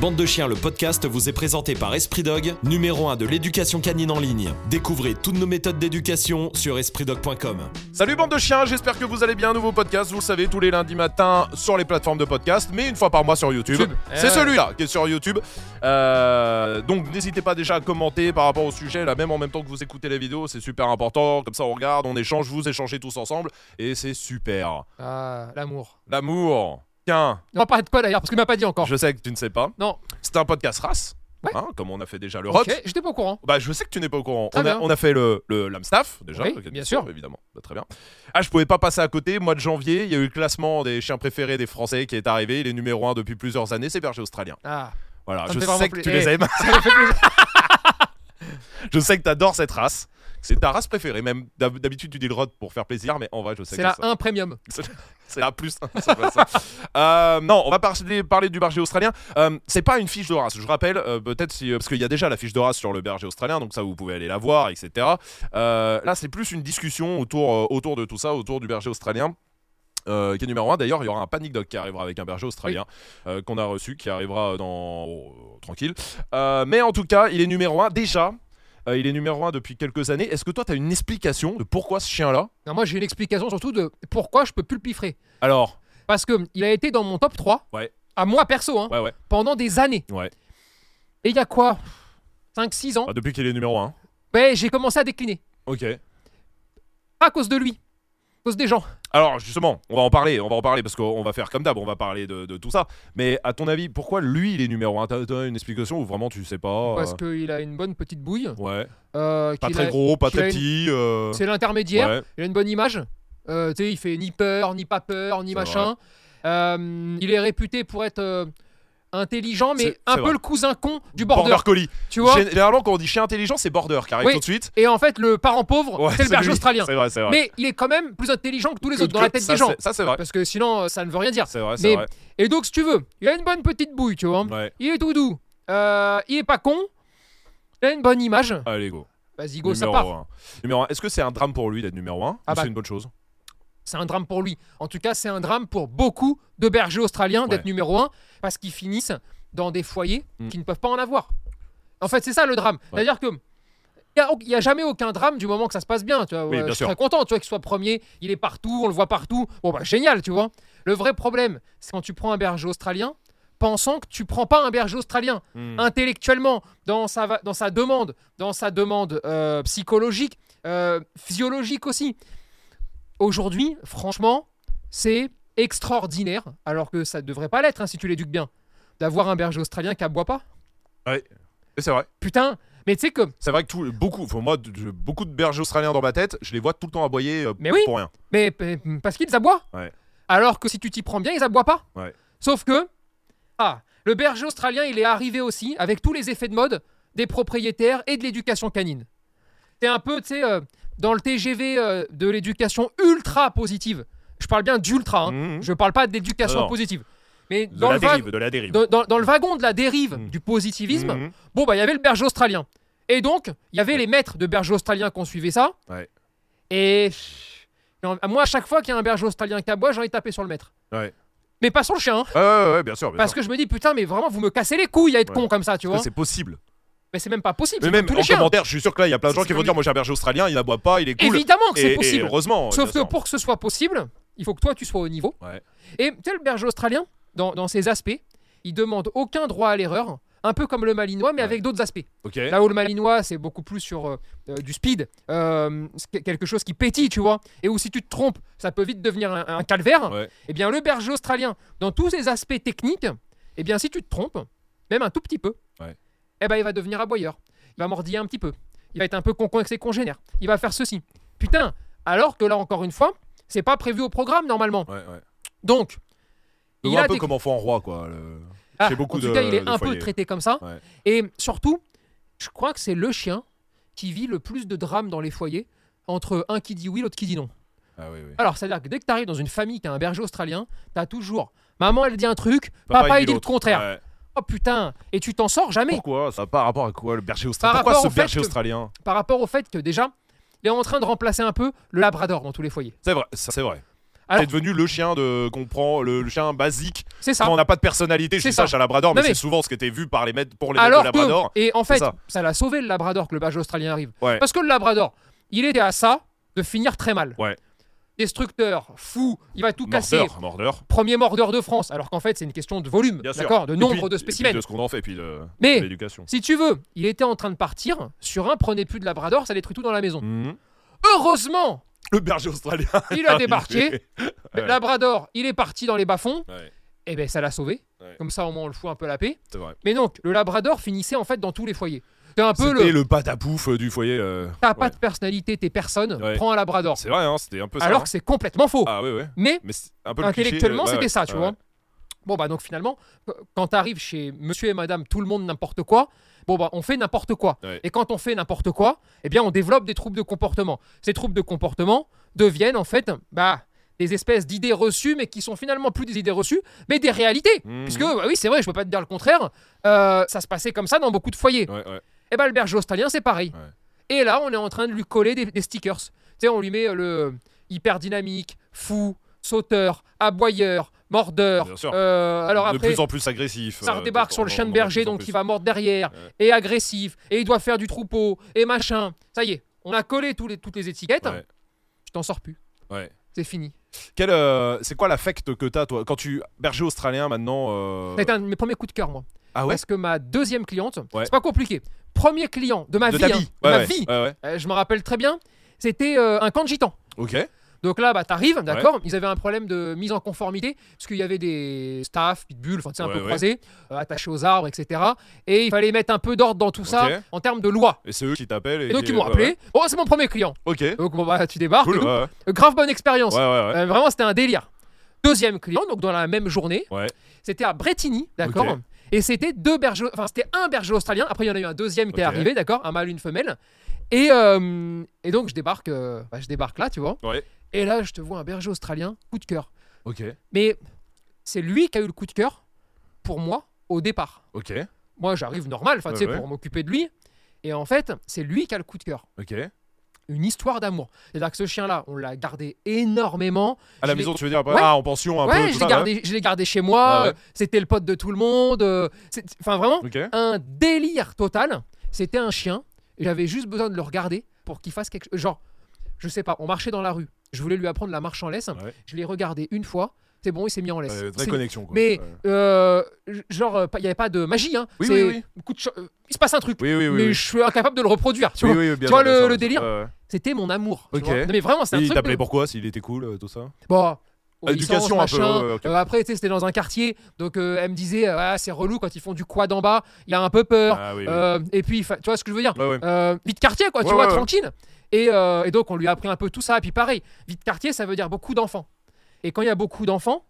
Bande de chiens, le podcast vous est présenté par Esprit Dog, numéro 1 de l'éducation canine en ligne. Découvrez toutes nos méthodes d'éducation sur espritdog.com. Salut bande de chiens, j'espère que vous allez bien. Nouveau podcast, vous le savez, tous les lundis matins sur les plateformes de podcast, mais une fois par mois sur YouTube. YouTube. C'est Eh ouais. celui-là qui est sur YouTube. Euh, donc n'hésitez pas déjà à commenter par rapport au sujet, là même en même temps que vous écoutez la vidéo, c'est super important. Comme ça on regarde, on échange, vous échangez tous ensemble, et c'est super. Ah, l'amour. L'amour. Tiens, On va parler de quoi d'ailleurs Parce qu'il m'a pas dit encore. je sais que tu ne sais pas. Non. C'est un podcast race, Ouais. hein, comme on a fait déjà le Ok, rock. j'étais pas au courant. Bah, je sais que tu n'es pas au courant. On a, bien. on a fait le, le l'Amstaff, déjà. Oui, ok, bien sûr. Évidemment, Bah, très bien. Ah, je pouvais pas passer à côté. Mois de janvier, il y a eu le classement des chiens préférés des Français qui est arrivé. Il est numéro 1 depuis plusieurs années. C'est berger australien. Ah, Voilà, Ça je sais que pla- tu Eh. les aimes. fait plaisir. je sais que tu adores cette race. C'est ta race préférée. Même d'hab- d'habitude, tu dis le rod pour faire plaisir, mais en vrai, je sais C'est que la ça- 1 premium. c'est la plus. ça s'appelle ça. Euh, non, on va parler, parler du berger australien. Euh, c'est pas une fiche de race. Je rappelle, euh, peut-être si, parce qu'il y a déjà la fiche de race sur le berger australien, donc ça vous pouvez aller la voir, etc. Là, c'est plus une discussion autour, autour de tout ça, autour du berger australien. euh, qui est numéro 1 d'ailleurs il y aura un panic dog qui arrivera avec un berger australien euh, qu'on a reçu qui arrivera dans oh, tranquille Euh, mais en tout cas il est numéro 1 déjà euh, il est numéro 1 depuis quelques années est-ce que toi tu as une explication de pourquoi ce chien là Non, moi j'ai une explication surtout de pourquoi je peux plus le piffrer. alors? Parce que il a été dans mon top 3. Ouais. À moi perso, hein, ouais ouais pendant des années. Ouais. Et il y a quoi? 5-6 ans Ah, depuis qu'il est numéro 1 Ben, j'ai commencé à décliner. ok À cause de lui. À cause des gens. Alors justement, on va en parler, on va en parler parce qu'on va faire comme d'hab, on va parler de, de tout ça. Mais à ton avis, pourquoi lui il est numéro 1 T'as une explication ou vraiment tu sais pas Parce euh, qu'il a une bonne petite bouille. Ouais. euh, Pas très a- gros, pas très une- petit. euh, C'est l'intermédiaire. ouais. Il a une bonne image. Tu sais, il fait ni peur, ni pas peur, ni machin. Il est réputé pour être intelligent, mais un peu vrai. le cousin con du border. Border collie. Tu vois Généralement, quand on dit chien intelligent, c'est border qui arrive Oui. tout de suite. Et en fait, le parent pauvre, Ouais, c'est le berger australien. Vrai, vrai. Mais il est quand même plus intelligent que tous les Que- autres dans que- la tête ça, des gens. Ça, c'est vrai. Parce que sinon, ça ne veut rien dire. C'est vrai, c'est Mais- vrai. Et donc, si tu veux, il a une bonne petite bouille, tu vois. Ouais. Il est tout doux. Euh, il est pas con. Il a une bonne image. Allez, go. Vas-y, go, ça numéro part. 1. Numéro 1. Est-ce que c'est un drame pour lui d'être numéro 1 Ah ou bah. c'est une bonne chose? C'est un drame pour lui. En tout cas, c'est un drame pour beaucoup de bergers australiens d'être numéro un parce qu'ils finissent dans des foyers Mm. qui ne peuvent pas en avoir. En fait, c'est ça le drame. C'est-à-dire que il n'y a, jamais aucun drame du moment que ça se passe bien. Tu vois. Oui, Ouais, bien je suis très content tu vois, qu'il soit premier. Il est partout, on le voit partout. Bon, bah génial, tu vois. Le vrai problème, c'est quand tu prends un berger australien pensant que tu prends pas un berger australien Hmm. intellectuellement, dans sa, dans sa demande, dans sa demande euh, psychologique, euh, physiologique aussi. Aujourd'hui, franchement, c'est extraordinaire, alors que ça ne devrait pas l'être hein, si tu l'éduques bien, d'avoir un berger australien qui aboie pas. Et c'est vrai. Putain, mais tu sais que, C'est vrai que tout, beaucoup, moi, beaucoup de bergers australiens dans ma tête, je les vois tout le temps aboyer euh, Mais oui. pour rien. mais mais, parce qu'ils aboient. Ouais. Alors que si tu t'y prends bien, ils aboient pas. Ouais. Sauf que, ah, le berger australien, il est arrivé aussi avec tous les effets de mode des propriétaires et de l'éducation canine. C'est un peu, tu sais, euh, dans le TGV euh, de l'éducation ultra positive. Je parle bien d'ultra, hein. Mhm. je parle pas d'éducation positive. Mais De dans la le, dérive, de la dérive. dans, dans- dans le wagon de la dérive Mhm. du positivisme, Mhm. bon, bah, il y avait le berger australien. Et donc, il y avait les maîtres de berger australien qui ont suivi ça. Ouais. Et moi, à chaque fois qu'il y a un berger australien qui aboie, j'ai envie de taper sur le maître. Ouais. Mais pas sur le chien, hein. Ouais, bien sûr. Bien parce sûr. que je me dis, putain, mais vraiment, vous me cassez les couilles à être con comme ça, tu vois. c'est possible. Mais c'est même pas possible. Mais même tous en les chiens. commentaire, je suis sûr que là, il y a plein de gens qui vont dire Moi j'ai un berger australien, il n'aboie pas, il est cool. Évidemment que c'est Et- et possible. heureusement. Sauf que pour que ce soit possible, il faut que toi, tu sois au niveau. Ouais. Et le berger australien, dans, dans ses aspects, il demande aucun droit à l'erreur. Un peu comme le malinois, mais Ouais. avec d'autres aspects. Là où le malinois, c'est beaucoup plus sur euh, euh, du speed, euh, quelque chose qui pétille, tu vois. Et où si tu te trompes, ça peut vite devenir un, un calvaire. Ouais. Et bien, le berger australien, dans tous ses aspects techniques, et bien, si tu te trompes, même un tout petit peu. Eh ben, il va devenir aboyeur. Il va mordiller un petit peu. Il va être un peu con avec ses congénères. Il va faire ceci. Putain, alors que là, encore une fois, c'est pas prévu au programme normalement. Ouais, ouais. Donc, il vois a un peu des- comme enfant roi, quoi. le- Ah, beaucoup en tout de- cas, il est un peu traité comme ça. Ouais. Et surtout, je crois que c'est le chien qui vit le plus de drames dans les foyers entre un qui dit oui, l'autre qui dit non. Ah oui, oui. Alors, c'est-à-dire que dès que tu arrives dans une famille qui a un berger australien, tu as toujours maman, elle dit un truc, Papa, papa, il dit le contraire. Ouais. Oh putain, et tu t'en sors jamais. Pourquoi Ça pas rapport à quoi le berger australien Par Pourquoi rapport ce au fait berger que- australien Par rapport au fait que déjà, il est en train de remplacer un peu le labrador dans tous les foyers. C'est vrai, c'est vrai. C'est devenu le chien de qu'on prend, le, le chien basique. C'est ça. Quand on n'a pas de personnalité, je dis ça chez Labrador, mais, c'est souvent ce qui était vu par les maîtres pour les Alors maîtres de Labrador. que, et en fait, ça. ça l'a sauvé le Labrador que le berger australien arrive. Ouais. Parce que le Labrador, il était à ça de finir très mal. Ouais. Destructeur, fou, il va tout casser. Mordeur, mordeur. Premier mordeur de France, alors qu'en fait c'est une question de volume, d'accord, de nombre puis- de spécimens. de ce qu'on en fait, et puis de, Mais- de. Si tu veux, il était en train de partir sur un prenez plus de Labrador, ça détruit tout dans la maison. Mhm. Heureusement, Le berger australien. il a débarqué. Ouais. Labrador, il est parti dans les bas-fonds. Ouais, Et ben ça l'a sauvé. Ouais. Comme ça au moins on le fout un peu la paix. vrai. Mais donc le Labrador finissait en fait dans tous les foyers. C'est un peu le. le patapouf euh, du foyer. euh, T'as pas de personnalité, t'es personne. Ouais. Prends un Labrador. C'est vrai, hein, c'était un peu ça. Alors hein. que c'est complètement faux. Ah ouais. Mais Mais un peu intellectuellement, euh, c'était ça, tu vois. Bon, bah donc finalement, qu- quand t'arrives chez monsieur et madame, tout le monde n'importe quoi, bon, bah on fait n'importe quoi. Et quand on fait n'importe quoi, eh bien on développe des troubles de comportement. Ces troubles de comportement deviennent en fait, bah, des espèces d'idées reçues, mais qui sont finalement plus des idées reçues, mais des réalités. Mhm. Puisque, bah oui, c'est vrai, je peux pas te dire le contraire, euh, ça se passait comme ça dans beaucoup de foyers. Ouais, ouais. Et bah le berger australien, c'est pareil. Ouais. Et là, on est en train de lui coller des, des stickers. Tu sais, on lui met euh, le hyper dynamique, fou, sauteur, aboyeur, mordeur. Bien sûr. Euh, alors de après, plus en plus agressif. ça euh, redébarque de- sur le en- chien de berger, donc il va mordre derrière, Ouais. et agressif, et il doit faire du troupeau, et machin. Ça y est, on a collé tous les, toutes les étiquettes. Ouais. Tu t'en sors plus. Ouais. C'est fini. Quel, euh, c'est quoi l'affect que t'as toi? Quand tu berger australien maintenant euh, été un de mes premiers coups de cœur, moi. Ah ouais. Parce que ma deuxième cliente, Ouais. c'est pas compliqué. Premier client de ma De vie, hein, vie. de Ouais, ma vie. Euh, je me rappelle très bien. C'était euh, un camp de gitans. Ok. Donc là, bah, t'arrives, d'accord Ils avaient un problème de mise en conformité, parce qu'il y avait des staffs, pitbulls, enfin, tu sais, un Ouais, peu ouais. croisés, euh, attachés aux arbres, etc. Et il fallait mettre un peu d'ordre dans tout ça, en termes de loi. Et c'est eux qui t'appellent. Et donc, qui- ils m'ont appelé. Oh, c'est mon premier client. Ok. Donc, bon, bah, tu débarques. Cool. et. Euh, grave bonne expérience. Ouais, ouais, ouais. Euh, vraiment, c'était un délire. Deuxième client, donc dans la même journée, Ouais. c'était à Bretigny, d'accord. Et c'était deux bergers, enfin c'était un berger australien. Après il y en a eu un deuxième qui est arrivé, d'accord, un mâle, une femelle. Et, euh, et donc je débarque, euh, bah, je débarque là, tu vois. Ouais. Et là je te vois un berger australien, coup de cœur. Ok. Mais c'est lui qui a eu le coup de cœur pour moi au départ. Ok. Moi j'arrive normal, enfin tu Ouais, sais ouais. pour m'occuper de lui. Et en fait c'est lui qui a le coup de cœur. Ok. Une histoire d'amour. C'est-à-dire que ce chien-là, on l'a gardé énormément. À la Je maison, tu veux dire après Ouais. Ah, en pension un peu. Ouais, tout je l'ai gardé, gardé chez moi. Ouais. euh, C'était le pote de tout le monde. euh, Enfin, vraiment, un délire total. C'était un chien. J'avais juste besoin de le regarder pour qu'il fasse quelque chose. Genre, je sais pas, on marchait dans la rue. Je voulais lui apprendre la marche en laisse. Je l'ai regardé une fois. C'est bon, il s'est mis en laisse. Vraie C'est- connexion. Quoi. Mais, euh, genre, il n'y avait pas de magie. Hein. Oui, oui, coup de cho- euh, il se passe un truc. Oui, oui, oui. mais oui. je suis incapable de le reproduire. Tu Oui, vois oui, Tu vois le- délire. C'était mon amour. tu Ok. vois. Non, mais vraiment, c'est un il truc. t'appelait de- pourquoi S'il était cool, euh, tout ça Bon. Éducation obéissance, un peu, machin. ouais, ouais, ok. Euh, après, tu sais, c'était dans un quartier, donc euh, elle me disait, euh, ah, c'est relou quand ils font du quad en bas, il a un peu peur. Ah oui. oui. Euh, et puis, tu vois ce que je veux dire Ouais, euh, quartier, quoi, tu Ouais, vois, ouais, ouais. tranquille. Et, euh, et donc, on lui a appris un peu tout ça. Et puis, pareil, vite quartier, ça veut dire beaucoup d'enfants. Et quand il y a beaucoup d'enfants,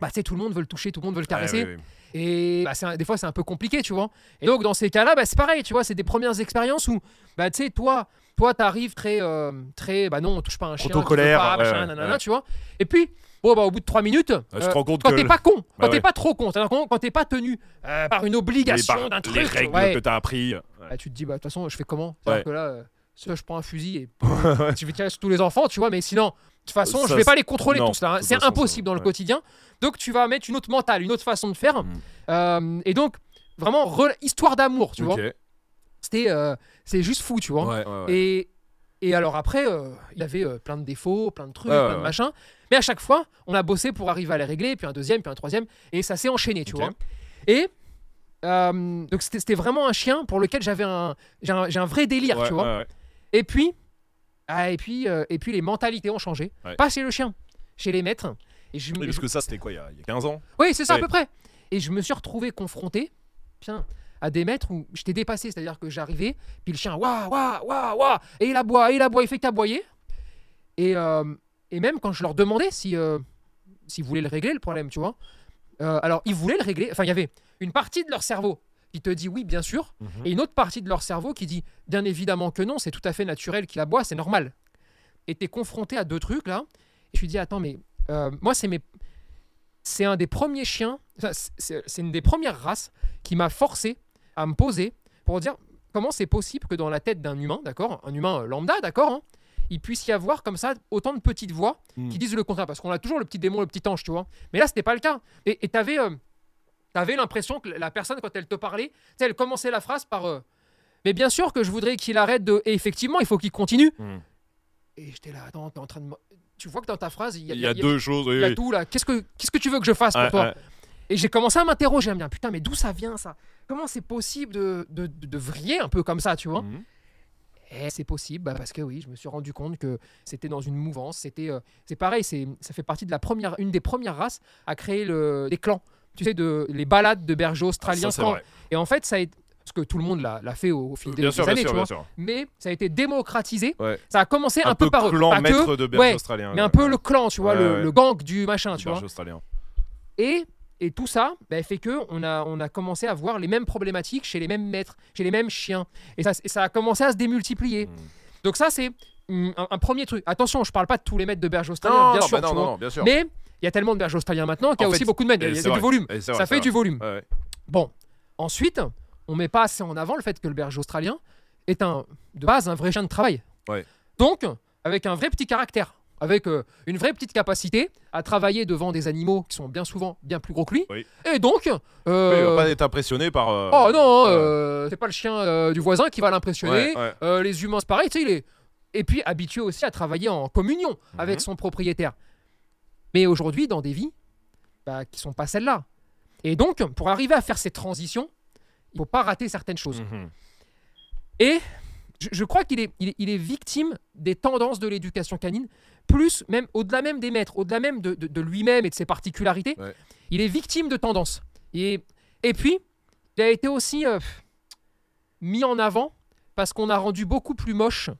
bah, tu sais, tout le monde veut le toucher, tout le monde veut le caresser. Ouais, ouais. Et bah, c'est un- des fois, c'est un peu compliqué, tu vois. Et donc, dans ces cas-là, bah, c'est pareil, tu vois, c'est des premières expériences où, bah, tu sais, toi, toi, t'arrives très, euh, très, bah non, on touche pas un chien, tu Autocolère, pas, machin, nanana, tu vois. Et puis, bon, bah, au bout de trois minutes, tu te euh, rends compte quand que t'es le- pas con, quand Bah t'es ouais. pas trop con, c'est-à-dire quand, quand t'es pas tenu euh, par une les, obligation bar- d'un les truc, règles ouais, que t'as appris. Ouais. bah, tu te dis, bah, de toute façon, je fais comment? C'est-à-dire Ouais. que là, euh, soit je prends un fusil et je vais tirer sur tous les enfants, tu vois, mais sinon, de toute façon, Ça, je vais pas les contrôler non, tous là. hein. de toute C'est façon, impossible ça- dans le ouais. quotidien. Donc, tu vas mettre une autre mentale, une autre façon de faire. Mm. Euh, et donc, vraiment, re- histoire d'amour, tu vois. Ok. C'était, euh, c'est juste fou, tu vois. Ouais, ouais, ouais. Et, et alors après, euh, il avait euh, plein de défauts, plein de trucs, plein de machins. Mais à chaque fois, on a bossé pour arriver à les régler, puis un deuxième, puis un troisième, et ça s'est enchaîné, tu vois. Et donc c'était vraiment un chien pour lequel j'avais un, j'ai un, vrai délire, tu vois. Et puis, ah, et puis, et puis les mentalités ont changé. Pas chez le chien, chez les maîtres. Et je, Oui, parce que ça, c'était quoi il y, a, il y a 15 ans? Oui, c'est ça à peu près. Et je me suis retrouvé confronté à des maîtres où j'étais dépassé, c'est-à-dire que j'arrivais, puis le chien, waouh, waouh, waouh, waouh, et il aboie, et il aboie, il fait qu'aboyer. Et, euh, et même quand je leur demandais si, euh, s'ils voulaient le régler, le problème, tu vois. euh, alors, ils voulaient le régler. Enfin, il y avait une partie de leur cerveau qui te dit oui, bien sûr, et une autre partie de leur cerveau qui dit bien évidemment que non, c'est tout à fait naturel qu'il aboie, c'est normal. Et t'es confronté à deux trucs là, et je lui dis attends, mais euh, moi, c'est mes c'est un des premiers chiens, c'est une des premières races qui m'a forcé à me poser pour dire comment c'est possible que dans la tête d'un humain, d'accord, un humain euh, lambda, d'accord, hein, il puisse y avoir comme ça autant de petites voix qui disent le contraire. Parce qu'on a toujours le petit démon, le petit ange, tu vois. Mais là, c'était pas le cas. Et tu avais, l'impression que la personne, quand elle te parlait, elle commençait la phrase par euh, Mais bien sûr que je voudrais qu'il arrête de. Et effectivement, il faut qu'il continue. Mm. Et j'étais là, attends, t'es en train de. Tu vois que dans ta phrase, il y a, Il y a deux choses. il y a oui. tout là. Qu'est-ce que, qu'est-ce que tu veux que je fasse pour toi? Et j'ai commencé à m'interroger, à me dire putain, mais d'où ça vient ça? Comment c'est possible de, de, de, vriller un peu comme ça, tu vois? Et c'est possible bah, parce que oui, je me suis rendu compte que c'était dans une mouvance. C'était, euh, c'est pareil, c'est, ça fait partie de la première, une des premières races à créer le, les clans. Tu sais, de, les balades de bergers australiens. Ah, Ça. Et en fait, ça a été, parce que tout le monde l'a, fait au, au fil des, années, sûr, tu bien vois. sûr. Mais ça a été démocratisé. Ouais. Ça a commencé un, Un peu, peu par clan que, maître de berger ouais, australien. mais un peu le clan, tu vois, le, gang du machin, tu vois. Australien. Et, et tout ça bah, fait que on a, on a commencé à voir les mêmes problématiques chez les mêmes maîtres, chez les mêmes chiens. Et ça, et ça a commencé à se démultiplier. Mm. Donc ça, c'est mm, un, un premier truc. Attention, je parle pas de tous les maîtres de berger australiens, Non, bien non, sûr. bah non, bien sûr. Mais il y a tellement de bergers australiens maintenant qu'il y a En aussi fait, beaucoup de maîtres. Il y a, du volume. Vrai, Ça fait du volume. Ouais, ouais. Bon, ensuite, on met pas assez en avant le fait que le berger australien est un, de base un vrai chien de travail. Ouais. Donc, avec un vrai petit caractère, avec euh, une vraie petite capacité à travailler devant des animaux qui sont bien souvent bien plus gros que lui. Oui. Et donc, Oui, euh, il va pas être impressionné par. euh, oh non, euh, c'est pas le chien euh, du voisin qui va l'impressionner. ouais, ouais. Euh, les humains, c'est pareil, tu sais, il est... Et puis habitué aussi à travailler en communion avec Mhm. son propriétaire. Mais aujourd'hui, dans des vies bah, qui sont pas celles-là. Et donc, pour arriver à faire ces transitions, il faut pas rater certaines choses. Mhm. Et je, je crois qu'il est, il est, il est victime des tendances de l'éducation canine, plus même au-delà même des maîtres, au-delà même de, de- de lui-même et de ses particularités. Ouais. Il est victime de tendances. Et, et puis, il a été aussi euh, mis en avant parce qu'on a rendu beaucoup plus moche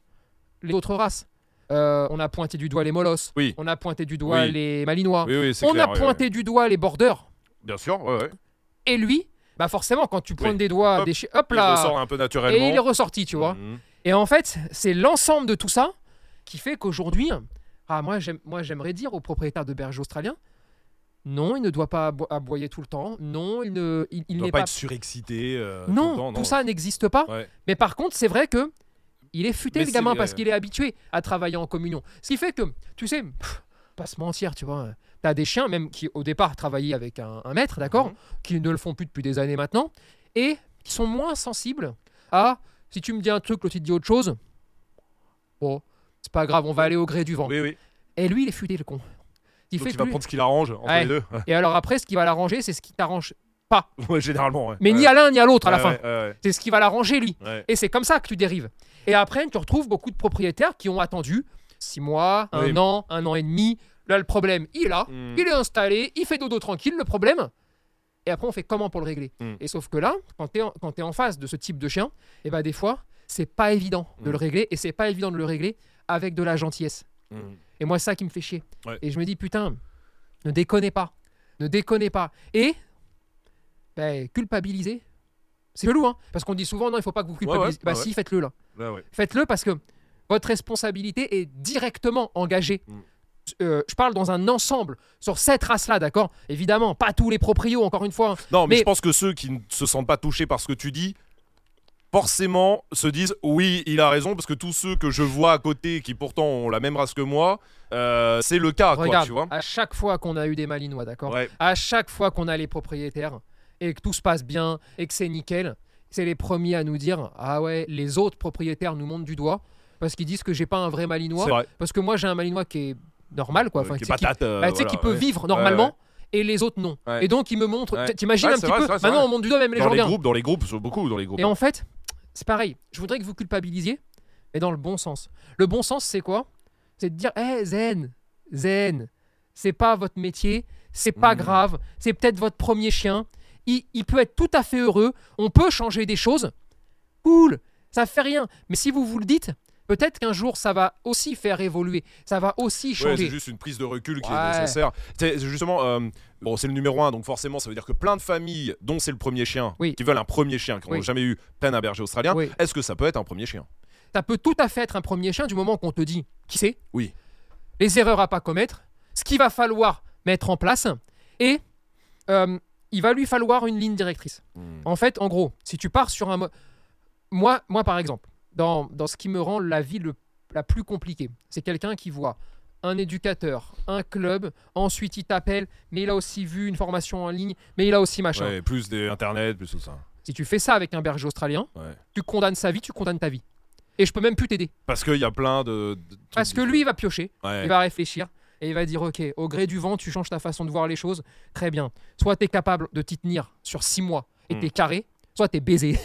les autres races. Euh, on a pointé du doigt les molosses, Oui. on a pointé du doigt Oui. les malinois, Oui, on clair, a pointé du doigt les bordeurs. Bien sûr, ouais, ouais. Et lui, bah forcément, quand tu pointes des doigts, Hop, des hop Il là, ressort un peu et naturellement. il est ressorti, tu vois. Mhm. Et en fait, c'est l'ensemble de tout ça qui fait qu'aujourd'hui, ah, moi, j'aime- moi j'aimerais dire aux propriétaires de bergers australiens, non, il ne doit pas abo- aboyer tout le temps. Non, il ne, il, il Il doit pas pas. être surexcité. euh, tout non, temps, tout ça n'existe pas. Ouais. Mais par contre, c'est vrai que il est futé Mais le gamin parce qu'il est habitué à travailler en communion. Ce qui fait que, tu sais, pff, pas se mentir, tu vois. T'as des chiens même qui au départ travaillaient avec un, un maître, d'accord, Mhm. qui ne le font plus depuis des années maintenant, et qui sont moins sensibles à si tu me dis un truc, l'autre il te dit autre chose. Bon, c'est pas grave, on va aller au gré du vent. Oui, oui. Et lui, il est futé le con. Il Donc fait il va lui- prendre ce qu'il arrange entre Ouais. les deux. Et alors après, ce qui va l'arranger, c'est ce qui t'arrange. Ouais, généralement, ouais. Mais ni à l'un ni à l'autre à la fin. C'est ce qui va l'arranger lui. Et c'est comme ça que tu dérives. Et après, tu retrouves beaucoup de propriétaires qui ont attendu 6 mois, un Oui. an, un an et demi. Là, le problème, il est là, Mm. il est installé, il fait dodo tranquille, le problème. Et après, on fait comment pour le régler Mm. Et sauf que là, quand tu es, en face de ce type de chien, et ben des fois, c'est pas évident de Mm. le régler. Et c'est pas évident de le régler avec de la gentillesse. Mhm. Et moi, c'est ça qui me fait chier. Ouais. Et je me dis, putain, ne déconnez pas. Ne déconnez pas. Et, ben, culpabiliser, c'est chelou, hein. Parce qu'on dit souvent, non, il faut pas que vous ouais, culpabilisez. bah si, faites-le là. Ouais. Faites-le parce que votre responsabilité est directement engagée. Euh, je parle dans un ensemble sur cette race-là, d'accord? Évidemment, pas tous les proprios, encore une fois. hein. Non, mais, Mais- je pense que ceux qui ne se sentent pas touchés par ce que tu dis, forcément se disent oui, il a raison, parce que tous ceux que je vois à côté qui pourtant ont la même race que moi, euh, c'est le cas, quoi, Regarde, tu vois. à chaque fois qu'on a eu des malinois, d'accord? Ouais. À chaque fois qu'on a les propriétaires et que tout se passe bien et que c'est nickel, c'est les premiers à nous dire Ah ouais, les autres propriétaires nous montrent du doigt parce qu'ils disent que j'ai pas un vrai malinois. C'est vrai. Parce que moi, j'ai un malinois qui est normal, quoi. Euh, Enfin, qui euh, bah, voilà, qui peut ouais. vivre normalement. Et les autres non. Et donc il me montre. T'imagines un petit vrai, peu. Maintenant on monte du doigt même les Dans gens les bien. groupes, dans les groupes, beaucoup dans les groupes. Et en fait, c'est pareil. Je voudrais que vous culpabilisiez, mais dans le bon sens. Le bon sens, c'est quoi? C'est de dire, hé, zen, zen, c'est pas votre métier, c'est pas Mhm. grave, c'est peut-être votre premier chien. Il, il peut être tout à fait heureux. On peut changer des choses. Cool, ça fait rien. Mais si vous vous le dites, peut-être qu'un jour, ça va aussi faire évoluer. Ça va aussi Ouais, changer. c'est juste une prise de recul qui Ouais. est nécessaire. C'est justement, euh, bon, c'est le numéro un, donc forcément, ça veut dire que plein de familles, dont c'est le premier chien, Oui. qui veulent un premier chien, qui n'ont Oui. jamais eu peine à berger australien, Oui. est-ce que ça peut être un premier chien? Ça peut tout à fait être un premier chien du moment qu'on te dit qui c'est, Oui. les erreurs à pas commettre, ce qu'il va falloir mettre en place, et euh, il va lui falloir une ligne directrice. Hmm. En fait, en gros, si tu pars sur un... mo- Moi, moi par exemple, dans, dans ce qui me rend la vie le la plus compliquée. C'est quelqu'un qui voit un éducateur, un club, ensuite il t'appelle, mais il a aussi vu une formation en ligne, mais il a aussi machin. Ouais, plus des internet, plus tout ça. Si tu fais ça avec un berger australien, Ouais. tu condamnes sa vie, tu condamnes ta vie. Et je peux même plus t'aider. Parce qu'il y a plein de. Parce que lui, il va piocher, Ouais. il va réfléchir, et il va dire, ok, au gré du vent, tu changes ta façon de voir les choses, très bien. Soit tu es capable de t'y tenir sur six mois et Mm. t'es carré, soit t'es baisé.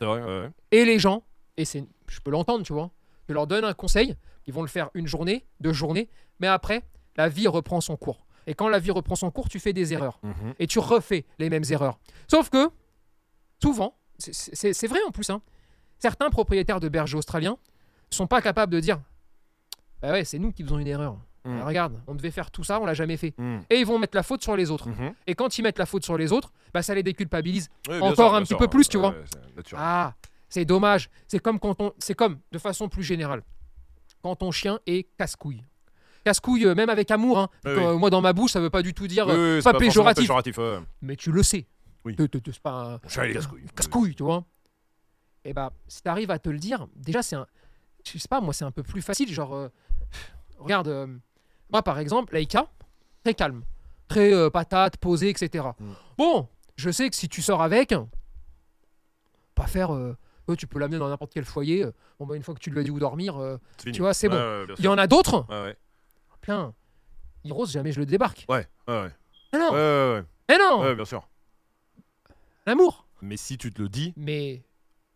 C'est vrai, ouais. Et les gens, et c'est, je peux l'entendre, tu vois, je leur donne un conseil, ils vont le faire une journée, deux journées, mais après, la vie reprend son cours. Et quand la vie reprend son cours, tu fais des erreurs. Mhm. Et tu refais les mêmes erreurs. Sauf que, souvent, c'est- vrai en plus, hein, certains propriétaires de bergers australiens sont pas capables de dire Bah ouais, c'est nous qui faisons une erreur. Mm. Euh, regarde, on devait faire tout ça, on l'a jamais fait. Mm. Et ils vont mettre la faute sur les autres. Mhm. Et quand ils mettent la faute sur les autres, bah ça les déculpabilise. Oui, Encore sûr, un petit sûr. peu plus, tu Ouais, vois. Ah, c'est dommage. C'est comme quand on, c'est comme de façon plus générale, quand ton chien est casse-couille. Casse-couille, euh, même avec amour. hein. Oui, Euh, Moi, dans ma bouche, ça veut pas du tout dire Oui, euh, c'est pas, forcément péjoratif, péjoratif, ouais. mais tu le sais. Oui. Te- te- te- C'est pas un Mon chien, il est casse-couille. casse-couille, tu vois. Et bah, si tu arrives à te le dire, déjà, c'est un. Je sais pas, moi, c'est un peu plus facile. Genre, euh, regarde, euh, moi, par exemple, Laïka, très calme, très euh, patate, posée, etc. Mm. Bon, je sais que si tu sors avec, pas faire. euh, euh, tu peux l'amener dans n'importe quel foyer. euh, bon, bah, une fois que tu lui as dit où dormir, euh, tu vois, c'est bon. ouais, il y en a d'autres. Ouais. Plein. Heroes, jamais je le débarque. Ouais, ouais, ouais. Mais non, Ouais, ouais, ouais. mais non, Ouais, bien sûr. l'amour. Mais si tu te le dis, Mais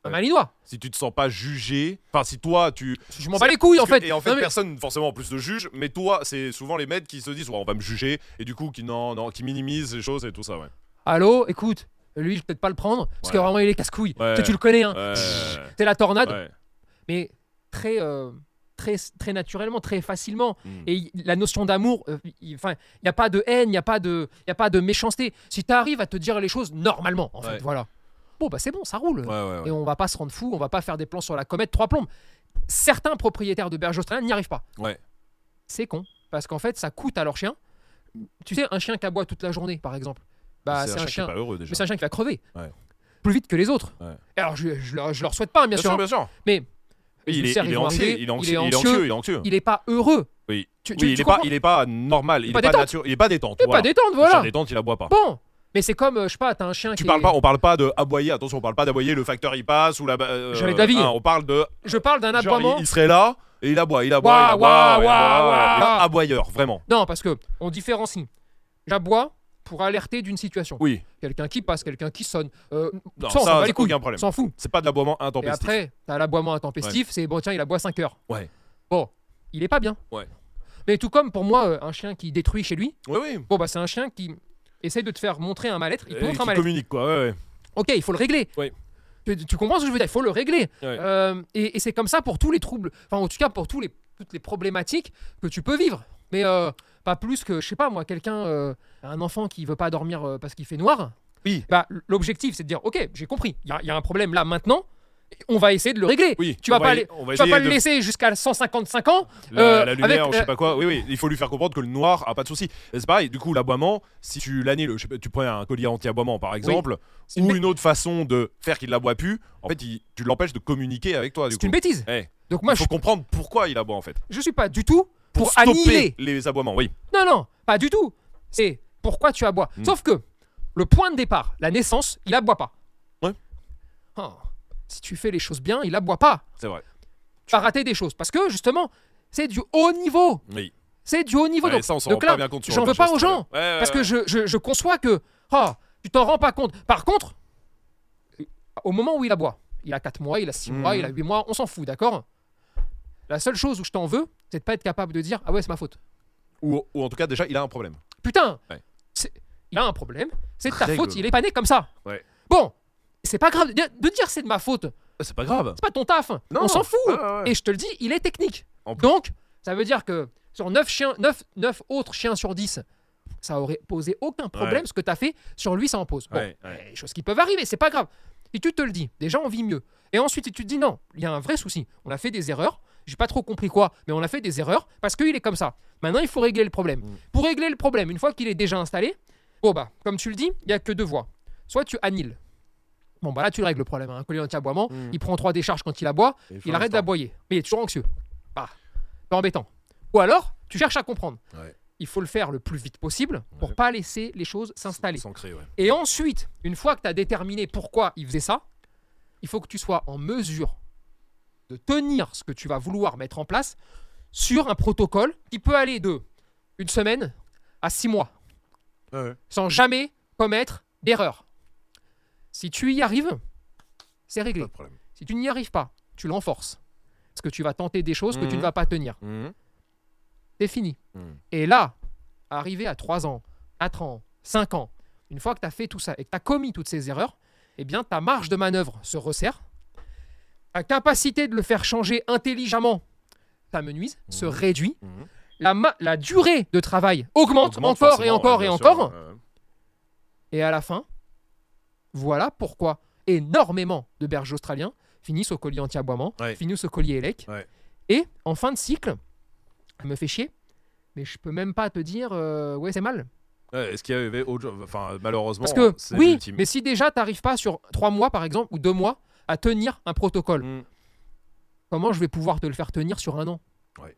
un malinois. si tu te sens pas jugé, enfin si toi tu Je m'en bats les couilles en fait. Et en fait, Non, mais- personne forcément en plus te juge, mais toi, c'est souvent les maîtres qui se disent, ouais, on va me juger, et du coup, qui non, non, qui minimisent les choses et tout ça, ouais. Allô, écoute, lui, je vais peut-être pas le prendre, parce que vraiment, il est casse-couille. Tu, tu le connais, hein. C'est la tornade, mais très, euh, très, très naturellement, très facilement. Mm. Et la notion d'amour, euh, il n'y a pas de haine, il n'y a, pas de- y a pas de méchanceté. Si tu arrives à te dire les choses normalement, en fait, voilà. Bon, bah c'est bon, ça roule. Et on va pas se rendre fou, on va pas faire des plans sur la comète, trois plombes. Certains propriétaires de berges australiennes n'y arrivent pas. Ouais. C'est con, parce qu'en fait, ça coûte à leur chien. Tu sais, un chien qui aboie toute la journée, par exemple, bah, c'est un qui est chien, pas heureux déjà. mais c'est un chien qui va crever. Ouais. Plus vite que les autres. Ouais. Alors, je, je, leur, je leur souhaite pas, bien, Bien sûr. sûr, bien sûr. Mais il, est, il, est anxieux, il est anxieux, il est anxieux, il est anxieux. il est pas heureux. Oui, Tu, tu- oui il, est pas, il est pas normal, il, Il est pas nature, il est pas détente. Il est voilà. pas détente, Le voilà. chien détente, il aboie pas. Bon, mais c'est comme, euh, je sais pas, t'as un chien Tu qui parles est- pas, on parle pas de aboyer, attention, on parle pas d'aboyer, le facteur il passe ou la. euh, la vie. hein, on parle de. Je parle d'un aboiement. il, il serait là et il aboie, il aboie, ouais. ouah. Là, aboyeur, vraiment. Non, parce que on différencie. J'aboie pour alerter d'une situation. Oui. Quelqu'un qui passe, quelqu'un qui sonne. Euh, Non, ça, on s'en aucun problème. S'en fout. C'est pas de l'aboiement Et intempestif. après, t'as l'aboiement intempestif, c'est bon, tiens, il aboie 5 heures. Ouais. Bon, il est pas bien. Ouais. Mais tout comme pour moi, euh, un chien qui détruit chez lui, Oui, oui. bon, bah, c'est un chien qui essaie de te faire montrer un mal-être. Il te montre un mal-être. communique quoi, ouais, ouais. Ok, il faut le régler. Oui. Tu, tu comprends ce que je veux dire? Il faut le régler. Euh, et et c'est comme ça pour tous les troubles, enfin en tout cas pour tous les, toutes les problématiques que tu peux vivre. Mais euh, pas plus que, je sais pas moi, quelqu'un, euh, un enfant qui veut pas dormir euh, parce qu'il fait noir. Oui. Bah, l'objectif c'est de dire, ok, j'ai compris, il y, a- il y a un problème là maintenant, on va essayer de le régler. Oui, Tu vas pas Tu vas essayer pas le laisser jusqu'à 155 ans. La, Euh, la lumière, avec, je sais pas quoi. Oui, oui, il faut lui faire comprendre que le noir a pas de souci. C'est pareil, du coup, l'aboiement, si tu je pas, tu prends un collier anti-aboiement par exemple, ou une autre façon de faire qu'il n'aboie plus, en fait, il- tu l'empêches de communiquer avec toi. Du C'est une bêtise. Eh, Donc moi, il je, faut comprendre pourquoi il aboie en fait. je suis pas du tout Pour, pour, stopper annihiler. les aboiements, oui. Non, non, pas du tout. C'est pourquoi tu aboies. Mm. Sauf que le point de départ, la naissance, il aboie pas. Ouais. Oh, si tu fais les choses bien, il aboie pas. C'est vrai. Tu vas rater des choses. Parce que justement, c'est du haut niveau. Oui. C'est du haut niveau. Ouais, donc ça, on s'en donc là, j'en veux pas aux gens. Ouais, parce que je, je- je conçois que oh, tu t'en rends pas compte. Par contre, au moment où il aboie, il a 4 mois, il a 6 mois, Mhm. il a 8 mois, on s'en fout, d'accord? La seule chose où je t'en veux, c'est de pas être capable de dire Ah ouais, c'est ma faute. Ou, ou en tout cas, déjà, il a un problème. Putain, Ouais. il a un problème, c'est de ta faute, il est pas né comme ça. Ouais. Bon, c'est pas grave de dire, dire c'est de ma faute, C'est pas grave. c'est pas ton taf, Non. on s'en fout. Ouais. Et je te le dis, il est technique. Donc, ça veut dire que sur 9, chiens, 9, 9 autres chiens sur 10, ça aurait posé aucun problème. Ouais. Ce que tu as fait, sur lui, ça en pose. Bon, Ouais, ouais. choses qui peuvent arriver, c'est pas grave. Et tu te le dis, déjà on vit mieux. Et ensuite, tu te dis non, il y a un vrai souci. On a fait des erreurs. J'ai pas trop compris quoi, mais on a fait des erreurs parce qu'il est comme ça. Maintenant, il faut régler le problème. Mm. Pour régler le problème, une fois qu'il est déjà installé, bon bah, comme tu le dis, il y a que deux voies. Soit tu annihiles. Bon bah là, tu règles le problème. Un collier anti-aboiement, Mm. il prend trois décharges quand il aboie, il arrête d'aboyer. Mais il est toujours anxieux. Pas embêtant. Ou alors, tu cherches à comprendre. Ouais. Il faut le faire le plus vite possible pour Ouais. pas laisser les choses s'installer. Ouais. Et ensuite, une fois que tu as déterminé pourquoi il faisait ça, il faut que tu sois en mesure de tenir ce que tu vas vouloir mettre en place sur un protocole qui peut aller de une semaine à six mois, ouais. sans jamais commettre d'erreur. Si tu y arrives, c'est réglé. Si tu n'y arrives pas, tu l'enforces. Parce que tu vas tenter des choses que tu Mhm. ne vas pas tenir. Mhm. C'est fini. Mhm. Et là, arrivé à 3 ans, 4 ans, 5 ans, une fois que tu as fait tout ça et que tu as commis toutes ces erreurs, eh bien ta marge de manœuvre se resserre. Ta capacité de le faire changer intelligemment, ta menuise, se Mhm. réduit. Mhm. La, la durée de travail augmente, Augmente encore et encore ouais, et sûr, encore. ouais. Et à la fin, voilà pourquoi énormément de bergers australiens finissent au collier anti-aboiement, Ouais. finissent au collier élec. Et en fin de cycle, ça me fait chier, mais je peux même pas te dire, euh, ouais, c'est mal. Ouais, Est-ce qu'il y avait autre chose Enfin, malheureusement, Parce que, oui, mais si déjà tu n'arrives pas sur 3 mois, par exemple, ou 2 mois, à tenir un protocole, Mhm. comment je vais pouvoir te le faire tenir sur un an? Ouais.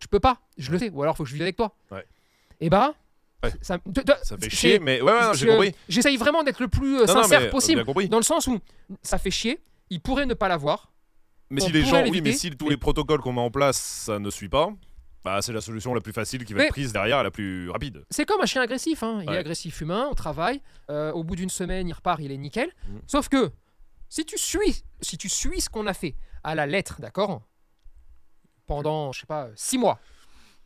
Je peux pas, je le sais, ou alors faut que je vive avec toi. Ouais. Et bah, Ouais. ça, fait chier, mais ouais, ouais, j'ai je- compris. J'essaye vraiment d'être le plus euh, Non, non, sincère mais, euh, possible. Dans le sens où ça fait chier, il pourrait ne pas l'avoir. Mais on si les gens, oui, mais si tous mais- les protocoles qu'on met en place, ça ne suit pas, bah c'est la solution la plus facile qui va Mais- être prise derrière, la plus rapide. C'est comme un chien agressif. hein. Il est agressif humain, au travail. euh, au bout d'une semaine, il repart, il est nickel. Mm. Sauf que si tu suis, si tu suis ce qu'on a fait à la lettre, d'accord Pendant, je sais pas, 6 mois,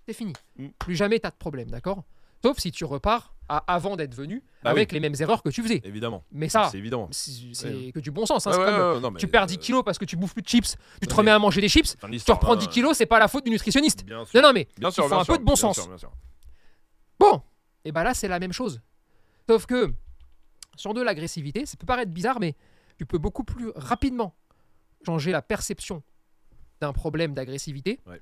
c'est fini. Mm. Plus jamais tu as de problème, d'accord Sauf si tu repars à avant d'être venu Bah avec les mêmes erreurs que tu faisais. Évidemment. Mais ça, c'est Ouais. que du bon sens. hein. Ouais, C'est ouais, comme, ouais, non, mais, tu perds 10 euh, kilos parce que tu bouffes plus de chips, tu te remets à manger des chips, tu reprends hein, 10 kilos, c'est pas la faute du nutritionniste. Bien sûr. Non, non, mais Bien sûr, il faut bien un sûr, peu de bon sens. sûr, sûr. Bon, et ben là c'est la même chose. Sauf que sur de l'agressivité, ça peut paraître bizarre, mais tu peux beaucoup plus rapidement changer la perception d'un problème d'agressivité Ouais.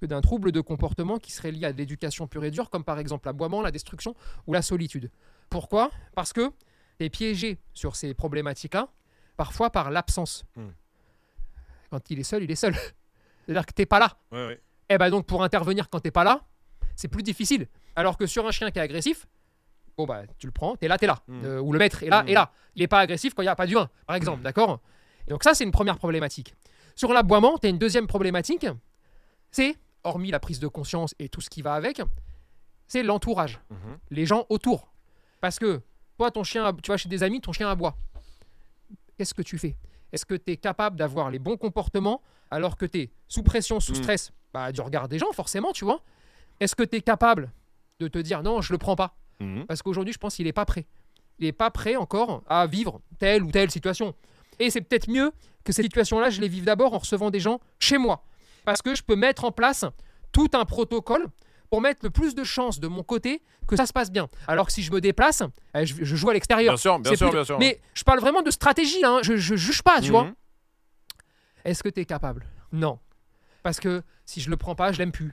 que d'un trouble de comportement qui serait lié à l'éducation pure et dure, comme par exemple l'aboiement, la destruction ou la solitude. Pourquoi? Parce que tu es piégé sur ces problématiques-là, parfois par l'absence. Hmm. Quand il est seul, il est seul. C'est-à-dire que tu pas là. Ouais, ouais. Et ben donc pour intervenir quand t'es pas là, c'est plus difficile. Alors que sur un chien qui est agressif, bon bah tu le prends, t'es là, t'es là. Mm. Euh, ou le maître est là, Mm. est là. Il est pas agressif quand il n'y a pas d'humain, par exemple, d'accord? Et donc ça c'est une première problématique. Sur l'aboiement, t'as une deuxième problématique, c'est, hormis la prise de conscience et tout ce qui va avec, c'est l'entourage, Mhm. les gens autour. Parce que toi, ton chien, tu vas chez des amis, ton chien aboie. Qu'est-ce que tu fais? Est-ce que tu es capable d'avoir les bons comportements alors que tu es sous pression, sous stress? Bah, Du regard des gens, forcément, tu vois. Est-ce que tu es capable de te dire non, je le prends pas? Mhm. Parce qu'aujourd'hui, je pense qu'il n'est pas prêt. Il n'est pas prêt encore à vivre telle ou telle situation. Et c'est peut-être mieux que cette situation-là, je les vive d'abord en recevant des gens chez moi. Parce que je peux mettre en place tout un protocole pour mettre le plus de chances de mon côté que ça se passe bien. Alors que si je me déplace, euh, je, joue à l'extérieur. Bien sûr, bien sûr, plus- bien sûr. Mais je parle vraiment de stratégie, hein. je, je juge pas, tu vois. Mhm. Est-ce que tu es capable? Non. Parce que si je le prends pas, je l'aime plus.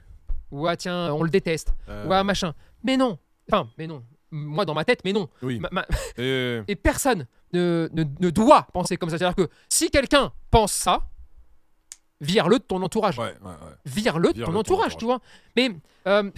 Ou ah tiens, on le déteste. Euh, Ou ah machin. Mais non. Enfin, mais non. Moi dans ma tête, mais non. Oui. Ma- ma- Et- Et personne ne, ne- ne doit penser comme ça. C'est-à-dire que si quelqu'un pense ça, vire-le de ton entourage. Ouais, ouais, ouais. Vire-le de ton entourage, tu vois. Mais euh,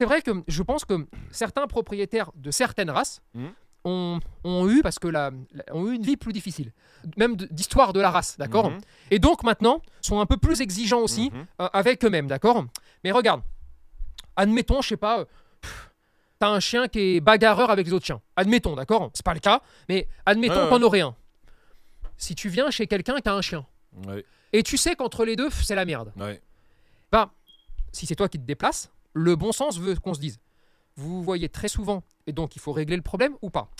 c'est vrai que je pense que certains propriétaires de certaines races Mhm. ont, ont eu, parce que la, la- ont eu une vie plus difficile, même d'histoire de la race, d'accord Mhm. Et donc maintenant sont un peu plus exigeants aussi Mhm. euh, avec eux-mêmes, d'accord Mais regarde, admettons, je sais pas, t'as un chien qui est bagarreur avec les autres chiens. Admettons, d'accord? C'est pas le cas, mais admettons Ouais, ouais. qu'en aurait un. Si tu viens chez quelqu'un qui a un chien, Ouais, et tu sais qu'entre les deux, c'est la merde, bah, si c'est toi qui te déplaces, le bon sens veut qu'on se dise, vous voyez très souvent, et donc il faut régler le problème ou pas?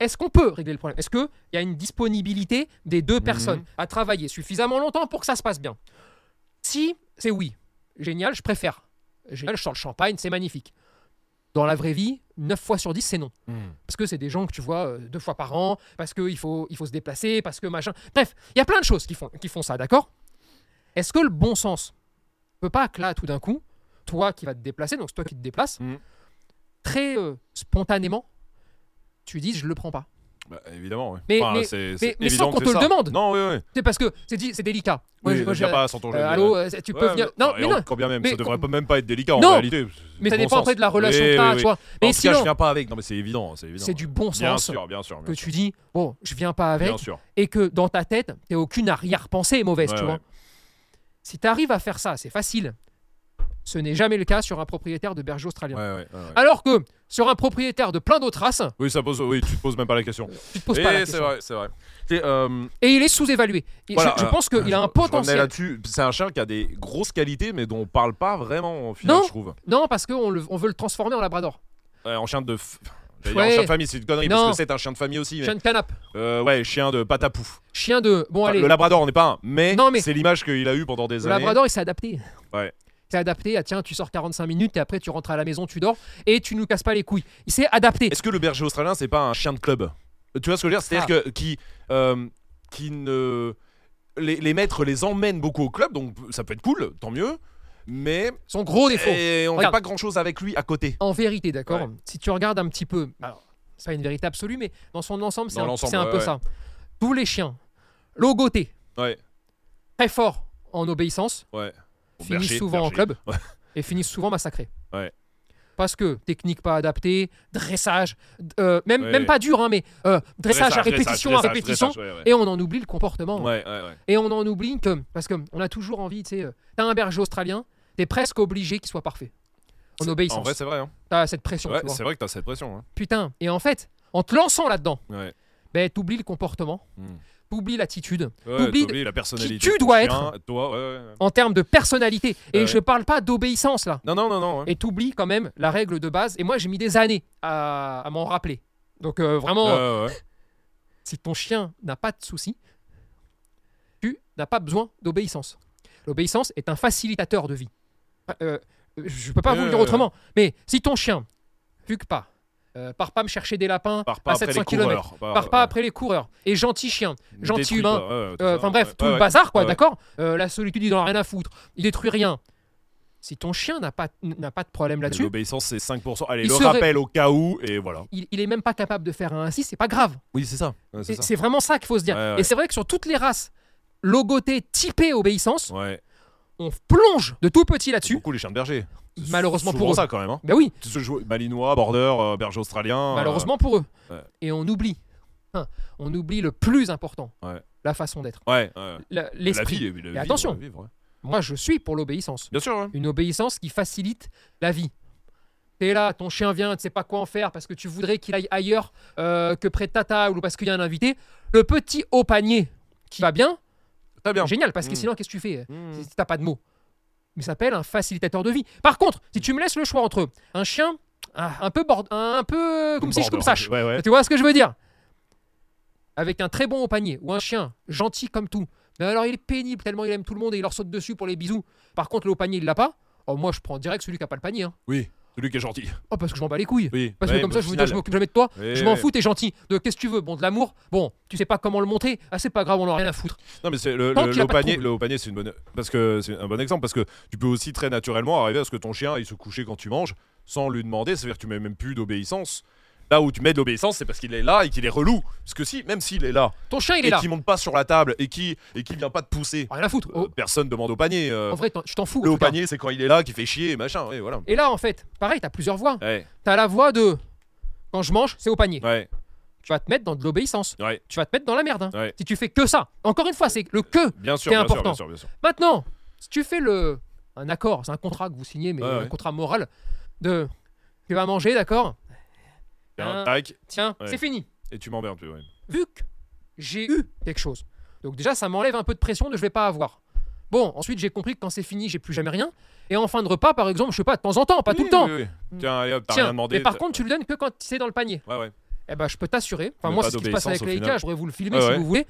Est-ce qu'on peut régler le problème? Est-ce qu'il y a une disponibilité des deux personnes à travailler suffisamment longtemps pour que ça se passe bien? Si c'est oui, génial, je préfère. Génial, je sors le champagne, c'est magnifique. Dans la vraie vie, 9 fois sur 10, c'est non. Mhm. Parce que c'est des gens que tu vois euh, deux fois par an, parce qu'il faut, il faut se déplacer, parce que machin. Bref, il y a plein de choses qui font, qui font ça, d'accord? Est-ce que le bon sens peut pas que là, tout d'un coup, toi qui vas te déplacer, donc c'est toi qui te déplaces, Mhm. très euh, spontanément, tu dises je le prends pas? Bah, évidemment, ouais. Mais- Enfin, mais- c'est- mais- c'est mais évident sans que qu'on te le ça. demande. Non, oui, oui. C'est parce que c'est dit- c'est délicat. Moi, Oui, je- moi, viens pas sans ton euh, jeu de- allô, euh, tu peux Ouais, venir. mais- Non, et mais non. encore bien même, Mais ça devrait pas- même pas être délicat en réalité. Mais ça dépend après de la relation Oui, que t'as, oui, tu oui. vois. En Mais cas, sinon, je viens pas avec. Non, mais c'est évident, c'est évident. c'est du bon Bien sens sûr, bien sûr. bien que sûr. tu dis, bon, je viens pas avec, Bien sûr. et que dans ta tête, t'as aucune arrière-pensée mauvaise, Ouais, tu ouais. vois. Si tu arrives à faire ça, c'est facile. Ce n'est jamais le cas sur un propriétaire de berger australien. Ouais, ouais, ouais, ouais. Alors que sur un propriétaire de plein d'autres races, Oui, ça pose. Oui, tu te poses même pas la question. tu te poses Et pas la c'est question. vrai, c'est vrai. C'est, euh, Et il est sous-évalué. Et Voilà, je, je euh, pense qu'il a un potentiel. là-dessus. C'est un chien qui a des grosses qualités, mais dont on parle pas vraiment au final, Non. je trouve. Non, parce qu'on le- on veut le transformer en labrador. Ouais, en chien de. f- Ouais. en chien de famille, c'est une connerie Non. parce que c'est un chien de famille aussi. mais- Chien de canap. Euh, ouais, chien de patapouf. Chien de. Bon, Enfin, allez. le Labrador, on n'est pas un, mais, Non, mais- c'est l'image qu'il a eu pendant des Le années. Labrador, il s'est adapté. Ouais. Il s'est adapté à tiens, tu sors 45 minutes et après tu rentres à la maison, tu dors et tu nous casses pas les couilles. Il s'est adapté. Est-ce que le berger australien, c'est pas un chien de club? Tu vois ce que je veux dire? C'est-à-dire Ah. que qui, euh, qui ne. Les, les maîtres les emmènent beaucoup au club, donc ça peut être cool, tant mieux. Mais Son gros défaut. et on Regarde. pas grand chose avec lui à côté. En vérité, d'accord Ouais. Si tu regardes un petit peu, alors, c'est pas une vérité absolue, mais dans son ensemble, c'est un, c'est peu ouais. ça. Tous les chiens, logotés, Ouais, très forts en obéissance, ouais. Finissent Berger, souvent en club Ouais. et finissent souvent massacrés. Ouais. Parce que technique pas adaptée, dressage, euh, même, Ouais. même pas dur, hein, mais euh, dressage, à répétition, à répétition, dressage, et on en oublie le comportement. Ouais, ouais, ouais. Et on en oublie que, parce qu'on a toujours envie, tu sais, euh, t'as un berger australien, t'es presque obligé qu'il soit parfait. En obéissance. En vrai, c'est vrai. Hein. T'as cette pression, c'est vrai que t'as cette pression. Hein. Putain. Et en fait, en te lançant là-dedans, ben, t'oublies le comportement, Hmm. T'oublies l'attitude, Ouais, t'oublies la personnalité. qui tu dois chien, Toi, ouais, ouais, ouais. en termes de personnalité. Et je parle pas d'obéissance là. Non, non, non, non. Et t'oublies quand même la règle de base. Et moi, j'ai mis des années à, à m'en rappeler. Donc euh, vraiment, si ton chien n'a pas de soucis, tu n'as pas besoin d'obéissance. L'obéissance est un facilitateur de vie. Euh, je peux pas vous le dire autrement. Mais si ton chien fugue pas, euh, part pas me chercher des lapins Pars pas à après 700 les km, coureurs. part pas après les coureurs, et gentil chien, gentil humain, Euh, Enfin bref, ouais, tout le ouais. bazar, quoi, d'accord Euh, La solitude, il en a rien à foutre. Il détruit rien. Si ton chien n'a pas, n'a pas de problème là-dessus, L'obéissance, c'est 5%. Allez, Il le serait- rappel au cas où, et voilà. il, il est même pas capable de faire un 6, c'est pas grave. Oui, c'est ça. Ouais, c'est Et ça. C'est vraiment ça qu'il faut se dire. Ouais, ouais. Et c'est vrai que sur toutes les races logotées, typées obéissance, Ouais. On plonge de tout petit là-dessus. beaucoup les chiens de berger. Malheureusement pour eux. ça quand même. Hein. Ben oui, Tout ce jeu- Malinois, border, euh, berger australien. euh, malheureusement pour eux. ouais. Et on oublie. hein, on oublie le plus important. Ouais. La façon d'être. Ouais, L'esprit. attention. vivre. Moi, je suis pour l'obéissance. Bien sûr. Une obéissance qui facilite la vie. T'es là, ton chien vient, tu sais pas quoi en faire parce que tu voudrais qu'il aille ailleurs euh, que près de ta table ou parce qu'il y a un invité. Le petit haut panier qui va bien, Très bien. génial, parce que Mm. sinon, qu'est-ce que tu fais Mmh. si t'as pas de mots? Mais ça s'appelle un facilitateur de vie. Par contre, si tu me laisses le choix entre un chien ah, un peu bord, un peu comme si je comme sache, Ouais, ouais. tu vois ce que je veux dire? Avec un très bon haut panier ou un chien gentil comme tout, mais alors il est pénible tellement il aime tout le monde et il leur saute dessus pour les bisous. Par contre, le haut panier il l'a pas. Oh, moi je prends direct celui qui a pas le panier. hein. Oui, celui qui est gentil. Oh, parce que je m'en bats les couilles. Oui. Parce ouais, que comme ça, je vous dis, final- je m'occupe jamais de toi. Je m'en ouais. fous, t'es gentil. De qu'est-ce que tu veux? Bon, de l'amour? Bon, tu sais pas comment le montrer. Ah, c'est pas grave, on en a rien à foutre. Non mais c'est le, le, le panier, le haut panier c'est une bonne parce que c'est un bon exemple parce que tu peux aussi très naturellement arriver à ce que ton chien il se couche quand tu manges sans lui demander, c'est-à-dire que tu mets même plus d'obéissance. Là où tu mets de l'obéissance, c'est parce qu'il est là et qu'il est relou. Parce que si, même s'il est là Ton chien, il et est là. qu'il monte pas sur la table et qui et qui vient pas te pousser, Rien à foutre. euh, Oh, personne demande au panier. euh, en vrai, t'en- je t'en fous. le frère. panier, c'est quand il est là, qui fait chier et machin. Ouais, voilà. Et là, en fait, pareil, t'as plusieurs voies. Ouais, T'as la voie de quand je mange, c'est au panier. ouais, Tu vas te mettre dans de l'obéissance. ouais, Tu vas te mettre dans la merde. hein. ouais. Si tu fais que ça. Encore une fois, c'est le que. Bien sûr, C'est bien sûr, important. bien sûr, bien sûr. Maintenant, si tu fais le un accord, c'est un contrat que vous signez, mais Ouais, un ouais. contrat moral de tu vas manger, d'accord? Un- tac, Tiens, Ouais. c'est fini. et tu m'emmerdes plus. Ouais. Vu que j'ai eu quelque chose. Donc déjà, ça m'enlève un peu de pression de je vais pas avoir. Bon, ensuite j'ai compris que quand c'est fini, j'ai plus jamais rien. Et en fin de repas, par exemple, je sais pas, de temps en temps, pas tout Oui, le temps. oui, oui. Tiens, allez hop, t'as rien demandé. mais par contre, tu le donnes que quand c'est dans le panier. Ouais, ouais. Eh ben, je peux t'assurer. Enfin, moi, c'est ce qui se passe avec final. Je pourrais vous le filmer Ouais, si ouais. vous voulez.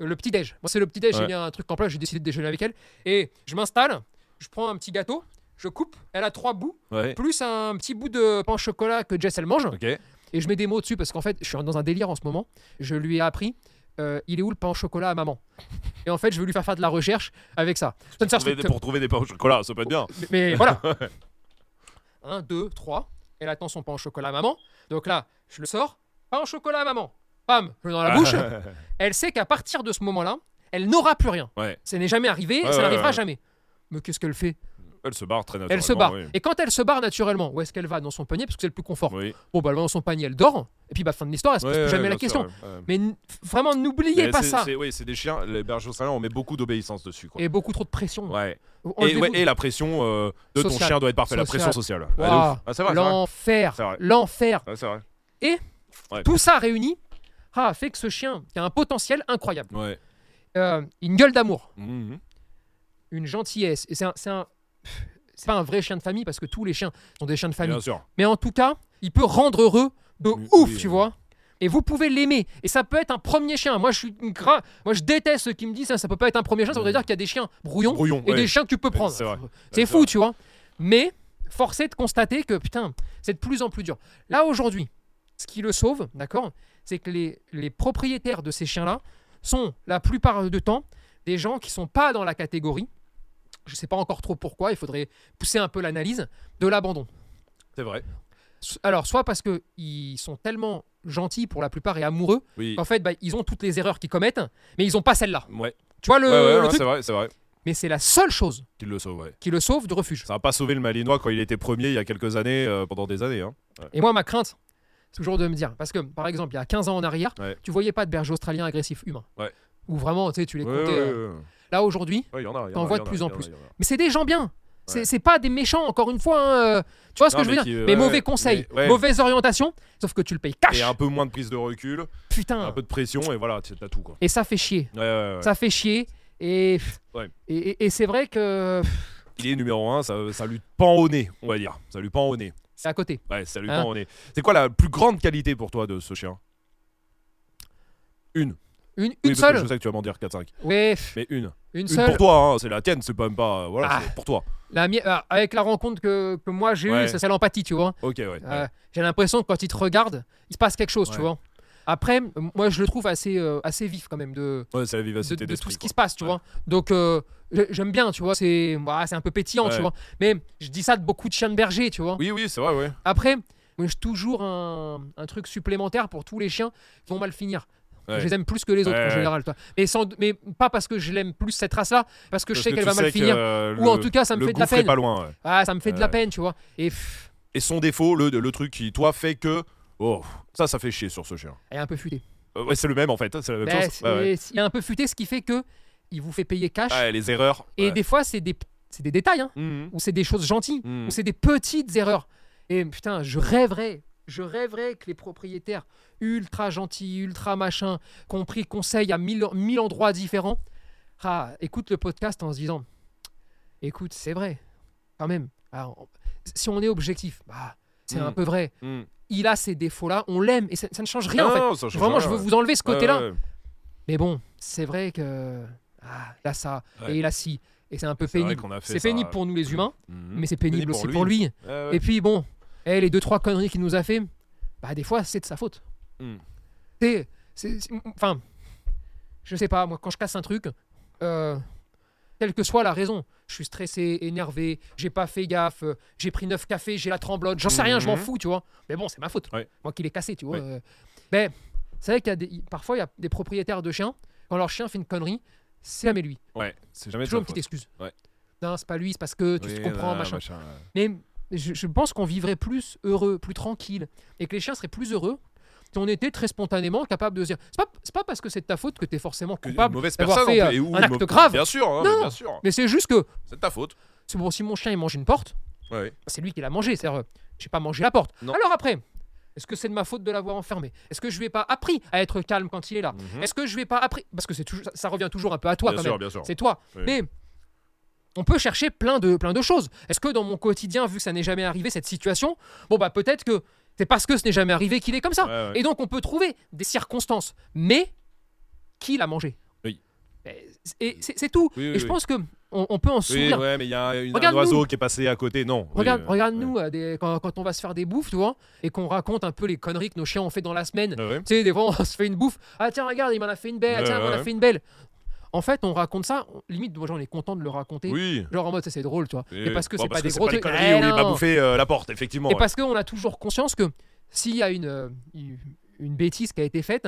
Euh, Le petit déj. Moi, c'est le petit déj. J'ai mis un truc en place. J'ai décidé de déjeuner avec elle. Et je m'installe. Je prends un petit gâteau. Je coupe. Elle a trois bouts. Plus un petit bout de pain au chocolat que Jess elle mange. Ok. Et je mets des mots dessus parce qu'en fait, je suis dans un délire en ce moment. Je lui ai appris. euh, il est où le pain au chocolat à maman? Et en fait, je vais lui faire faire de la recherche avec ça. Ça sert Trouver des- pour trouver des pains au chocolat, ça peut être bien. mais, mais voilà. 1, 2, 3. Elle attend son pain au chocolat à maman. Donc là, je le sors. Pain au chocolat à maman. bam, je le mets dans la bouche. Elle sait qu'à partir de ce moment-là, elle n'aura plus rien. Ouais. Ça n'est jamais arrivé, Ouais, ça ouais, n'arrivera jamais. Mais qu'est-ce qu'elle fait? Elle se barre très naturellement. Elle se barre. Oui. Et quand elle se barre naturellement, où est-ce qu'elle va Dans son panier, parce que c'est le plus confort. Oui. Bon, bah, elle va dans son panier, elle dort. Et puis, bah, fin de l'histoire, elle se pose Ouais, plus jamais ouais, la question. Mais vraiment, n'oubliez pas ça. Oui, c'est des chiens. Les bergers australiens, on met beaucoup d'obéissance dessus. Quoi. Et beaucoup trop de pression. Ouais. Et, ouais, et la pression euh, de ton chien doit être parfaite. La pression sociale. Waouh. Ah. Ah. L'enfer. L'enfer. Ouais, vrai. Tout ça réuni ah, fait que ce chien qui a un potentiel incroyable. Ouais. Euh, une gueule d'amour, Mhm. une gentillesse. Et c'est un. c'est un- c'est pas un vrai chien de famille parce que tous les chiens sont des chiens de famille. Bien sûr. Mais en tout cas, il peut rendre heureux de Oui, ouf, oui, tu oui. vois. Et vous pouvez l'aimer. Et ça peut être un premier chien. Moi, je suis une gra... Moi, je déteste ceux qui me disent ça, ça peut pas être un premier chien. Ça voudrait dire qu'il y a des chiens brouillons Brouillon. et ouais. des chiens que tu peux prendre. c'est fou, vrai. tu vois. Mais force est de constater que putain, c'est de plus en plus dur. Là aujourd'hui, ce qui le sauve, d'accord, c'est que les, les propriétaires de ces chiens-là sont la plupart du temps des gens qui sont pas dans la catégorie. Je sais pas encore trop pourquoi. Il faudrait pousser un peu l'analyse de l'abandon. C'est vrai. Alors, soit parce que ils sont tellement gentils pour la plupart et amoureux Oui. qu'en fait, bah, ils ont toutes les erreurs qu'ils commettent, mais ils ont pas celle-là. Ouais. Tu vois le, ouais, ouais, le ouais, truc c'est vrai, c'est vrai. Mais c'est la seule chose Qu'il le sauve, qui le sauve du refuge. Ça n'a pas sauvé le Malinois quand il était premier il y a quelques années, euh, pendant des années. Hein. Et moi, ma crainte, c'est toujours de me dire, parce que par exemple, il y a 15 ans en arrière, tu voyais pas de berger australien agressif humain. Ouais. Ou vraiment, tu sais, tu les comptais. euh. Là, aujourd'hui, Ouais, T'en vois de plus en plus. mais c'est des gens bien. C'est Ouais. pas des méchants, encore une fois. hein, euh, Tu vois ce que je veux dire? Mais mauvais ouais. conseils, Mais- ouais. mauvaise orientation, sauf que tu le payes cash. Et un peu moins de prise de recul, Putain. un peu de pression, et voilà, t'as tout. Quoi. Et ça fait chier. Ça fait chier. Et, Ouais. et, et- et c'est vrai que Il est numéro 1, ça, ça lui pend au nez, on va dire. Ça lui pend au nez. c'est à côté. Ouais, ça lui Hein? pend au nez. C'est quoi la plus grande qualité pour toi de ce chien? Une. Une, une seule Je sais que tu vas m'en dire 4-5. Ouais, Mais une. une Une seule. pour toi, hein, c'est la tienne, c'est pas même pas. Voilà, Ah. c'est pour toi. La ah, avec la rencontre que, que moi j'ai eue, Ouais. ça c'est l'empathie, tu vois. Ok, ouais. ouais. Euh, J'ai l'impression que quand il te regarde, il se passe quelque chose, tu vois. Après, moi je le trouve assez, euh, assez vif quand même de, Ouais, c'est la de, vivacité de tout ce qui quoi. se passe, tu vois. Donc euh, j'ai- j'aime bien, tu vois. C'est voilà, c'est un peu pétillant, tu vois. Mais je dis ça de beaucoup de chiens de berger, tu vois. Oui, oui, c'est vrai, ouais. Après, moi j'ai toujours un, un truc supplémentaire pour tous les chiens qui vont mal finir. Ouais. Je les aime plus que les autres Ouais, en général, toi. Mais, sans, mais pas parce que je l'aime plus cette race-là, parce que je sais que qu'elle va mal que, finir. euh, Ou le- en tout cas, ça me fait de la peine. pas loin, ouais. Ah, ça me fait de la peine, tu vois. Et pff, Et son défaut, le, le truc qui, toi, fait que. Oh, ça, ça fait chier sur ce chien. elle est un peu futée. Euh, ouais, c'est le même en fait, c'est la même Ben, chose. Ouais, Il est un peu futé, ce qui fait que il vous fait payer cash. Les erreurs. Et des fois, c'est des, c'est des détails, hein, Mhm. ou c'est des choses gentilles, Mhm. ou c'est des petites erreurs. Et putain, je rêverais, je rêverais que les propriétaires ultra gentils, ultra machin, qu'on pris conseil à mille, mille endroits différents, ah, écoute le podcast en se disant, écoute, c'est vrai, quand même. Alors, si on est objectif, bah, c'est Mhm. un peu vrai. Mhm. Il a ces défauts-là, on l'aime, et ça, ça ne change rien en fait. Non, Vraiment, rien, je veux ouais. vous enlever ce côté-là. ouais, ouais. Mais bon, c'est vrai que ah, là ça et là si et c'est un peu C'est pénible. C'est ça. pénible pour nous les humains, Mhm. mais c'est pénible, Pénible aussi pour pour lui. Ouais. Et puis bon, eh, les deux trois conneries qu'il nous a fait, bah des fois c'est de sa faute. Mhm. C'est, enfin, je sais pas moi quand je casse un truc, euh, quelle que soit la raison, je suis stressé, énervé, j'ai pas fait gaffe, euh, j'ai pris neuf cafés, j'ai la tremblote, j'en sais rien, je m'en Mhm. fous, tu vois. Mais bon, c'est ma faute. Moi qui l'ai cassé, tu vois. Euh. Mais c'est vrai qu'il y a des, parfois il y a des propriétaires de chiens quand leur chien fait une connerie, c'est jamais lui. Ouais, c'est jamais Toujours une petite excuse. Ouais. Non, c'est pas lui, c'est parce que tu Oui, te comprends, non, machin. ouais. Mais je, je pense qu'on vivrait plus heureux, plus tranquille, et que les chiens seraient plus heureux si on était très spontanément capable de se dire c'est pas, c'est pas parce que c'est de ta faute que tu es forcément coupable mauvaise d'avoir personne fait en euh, ou un acte grave. Bien sûr, hein, mais Non. bien sûr. Mais c'est juste que C'est de ta faute. c'est bon, si mon chien il mange une porte, Ouais. c'est lui qui l'a mangé. C'est-à-dire, euh, j'ai pas mangé la porte. Non. Alors après, est-ce que c'est de ma faute de l'avoir enfermé? Est-ce que je ai pas appris à être calme quand il est là? Mhm. Est-ce que je ai pas appris? Parce que c'est toujours, ça, revient toujours un peu à toi Bien quand sûr, même. bien sûr. C'est toi. Oui. Mais on peut chercher plein de, plein de choses. Est-ce que dans mon quotidien, vu que ça n'est jamais arrivé, cette situation, bon bah peut-être que c'est parce que ce n'est jamais arrivé qu'il est comme ça. Ouais, ouais. Et donc on peut trouver des circonstances. Mais qui l'a mangé? Oui. Et c'est- tout. Oui, oui, Et je oui. pense que on, on peut en Oui, sourire. ouais, mais il y a une- un oiseau qui est passé à côté. Non. oui, Regarde, euh, regarde ouais. nous euh, des- quand, quand on va se faire des bouffes, tu vois, et qu'on raconte un peu les conneries que nos chiens ont fait dans la semaine. Ouais. Tu sais, des fois, on se fait une bouffe. Ah, tiens, regarde, il m'en a fait une belle. Ah, tiens, il m'en a fait une belle. En fait, on raconte ça. on- limite, moi, j'en ai content de le raconter. Oui. Genre en mode, ça, c'est drôle, tu vois. Et parce que bon, c'est pas des gros les trucs. conneries Eh où il m'a bouffé euh, la porte, effectivement. Et ouais. parce qu'on a toujours conscience que s'il y a une, euh, une- bêtise qui a été faite,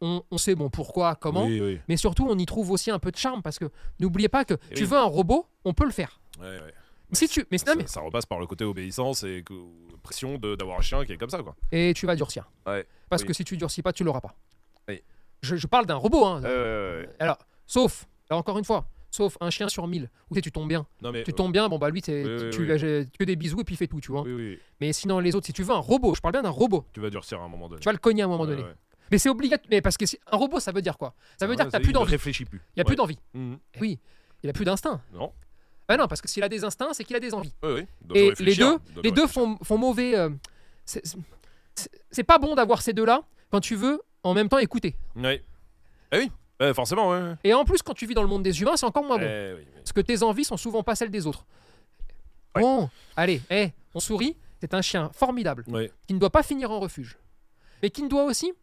on, on sait bon pourquoi, comment, Oui, oui. mais surtout on y trouve aussi un peu de charme parce que n'oubliez pas que Et tu oui. veux un robot, on peut le faire. Ouais, ouais. Si tu, mais, non, Ça, mais- ça repasse par le côté obéissance et que- pression de- d'avoir un chien qui est comme ça, quoi. et tu vas durcir. Ouais, Parce que si tu durcis pas, tu l'auras pas. Oui. Je, je parle d'un robot. Hein. Ouais. Alors, sauf, encore une fois, sauf un chien sur mille où tu tu tombes bien. Non, mais. Tu tombes bien, bon bah lui, Oui, oui, tu oui. que des bisous et puis il fait tout, tu vois. Mais sinon, les autres, si tu veux un robot, je parle bien d'un robot, Tu vas durcir à un moment donné. tu vas le cogner à un moment Ouais, donné. ouais. Mais c'est obligatoire. Mais parce que c'est- un robot, ça veut dire quoi? Ça veut Ah dire ouais, que t'as plus il d'envie. réfléchit plus. Il y a plus d'envie. Mhm. Oui, il a plus d'instinct. Non. Bah non, parce que s'il a des instincts, c'est qu'il a des envies. Et les deux, les deux font, font mauvais. euh, c'est- pas bon d'avoir ces deux-là quand tu veux en même temps écouter. Oui. Eh oui. Ouais, forcément, ouais. Et en plus, quand tu vis dans le monde des humains, c'est encore moins bon. Eh oui, oui. Parce que tes envies sont souvent pas celles des autres. Ouais. Bon, allez, eh, on sourit. C'est un chien formidable Ouais. qui ne doit pas finir en refuge, mais qui ne doit aussi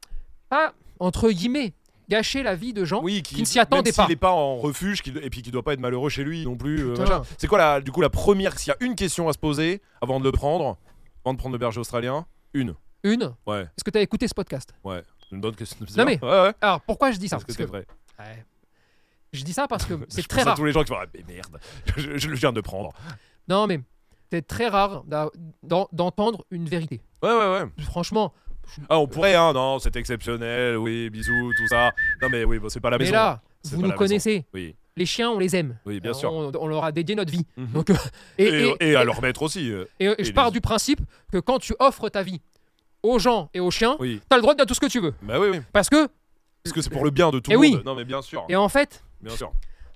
pas, entre guillemets, gâcher la vie de gens. Oui, qui ne s'y attendaient même pas. S'il n'est pas en refuge et puis qu'il doit pas être malheureux chez lui non plus. euh. C'est quoi la, du coup la première S'il y a une question à se poser avant de le prendre, avant de prendre le berger australien, une. Une, Ouais, est-ce que tu as écouté ce podcast? Ouais. Une bonne question. Non, mais- Ouais, ouais. Alors, pourquoi je dis ça? Parce que Parce que- vrai. Ouais. Je dis ça parce que c'est très pense à rare. tous les gens qui vont. ah, mais merde, je, je le viens de prendre. Non, mais c'est très rare d'entendre une vérité. Ouais, ouais, ouais. Franchement, Ah, on pourrait, hein. Non, c'est exceptionnel. Oui, bisous, tout ça. Non, mais oui, bon, c'est pas la mais maison. là, C'est vous nous connaissez. Oui, Les chiens, on les aime. oui, bien Euh, sûr. On, on leur a dédié notre vie. Mhm. Donc, euh, et, Et, et- et à leur maître aussi. euh. et, je les- pars du principe que quand tu offres ta vie aux gens et aux chiens, Oui. t'as le droit de dire tout ce que tu veux. Bah oui, oui. Parce que, Parce que c'est pour le bien de tout Eh le oui. monde. Non, mais bien sûr. et en fait, Bien sûr.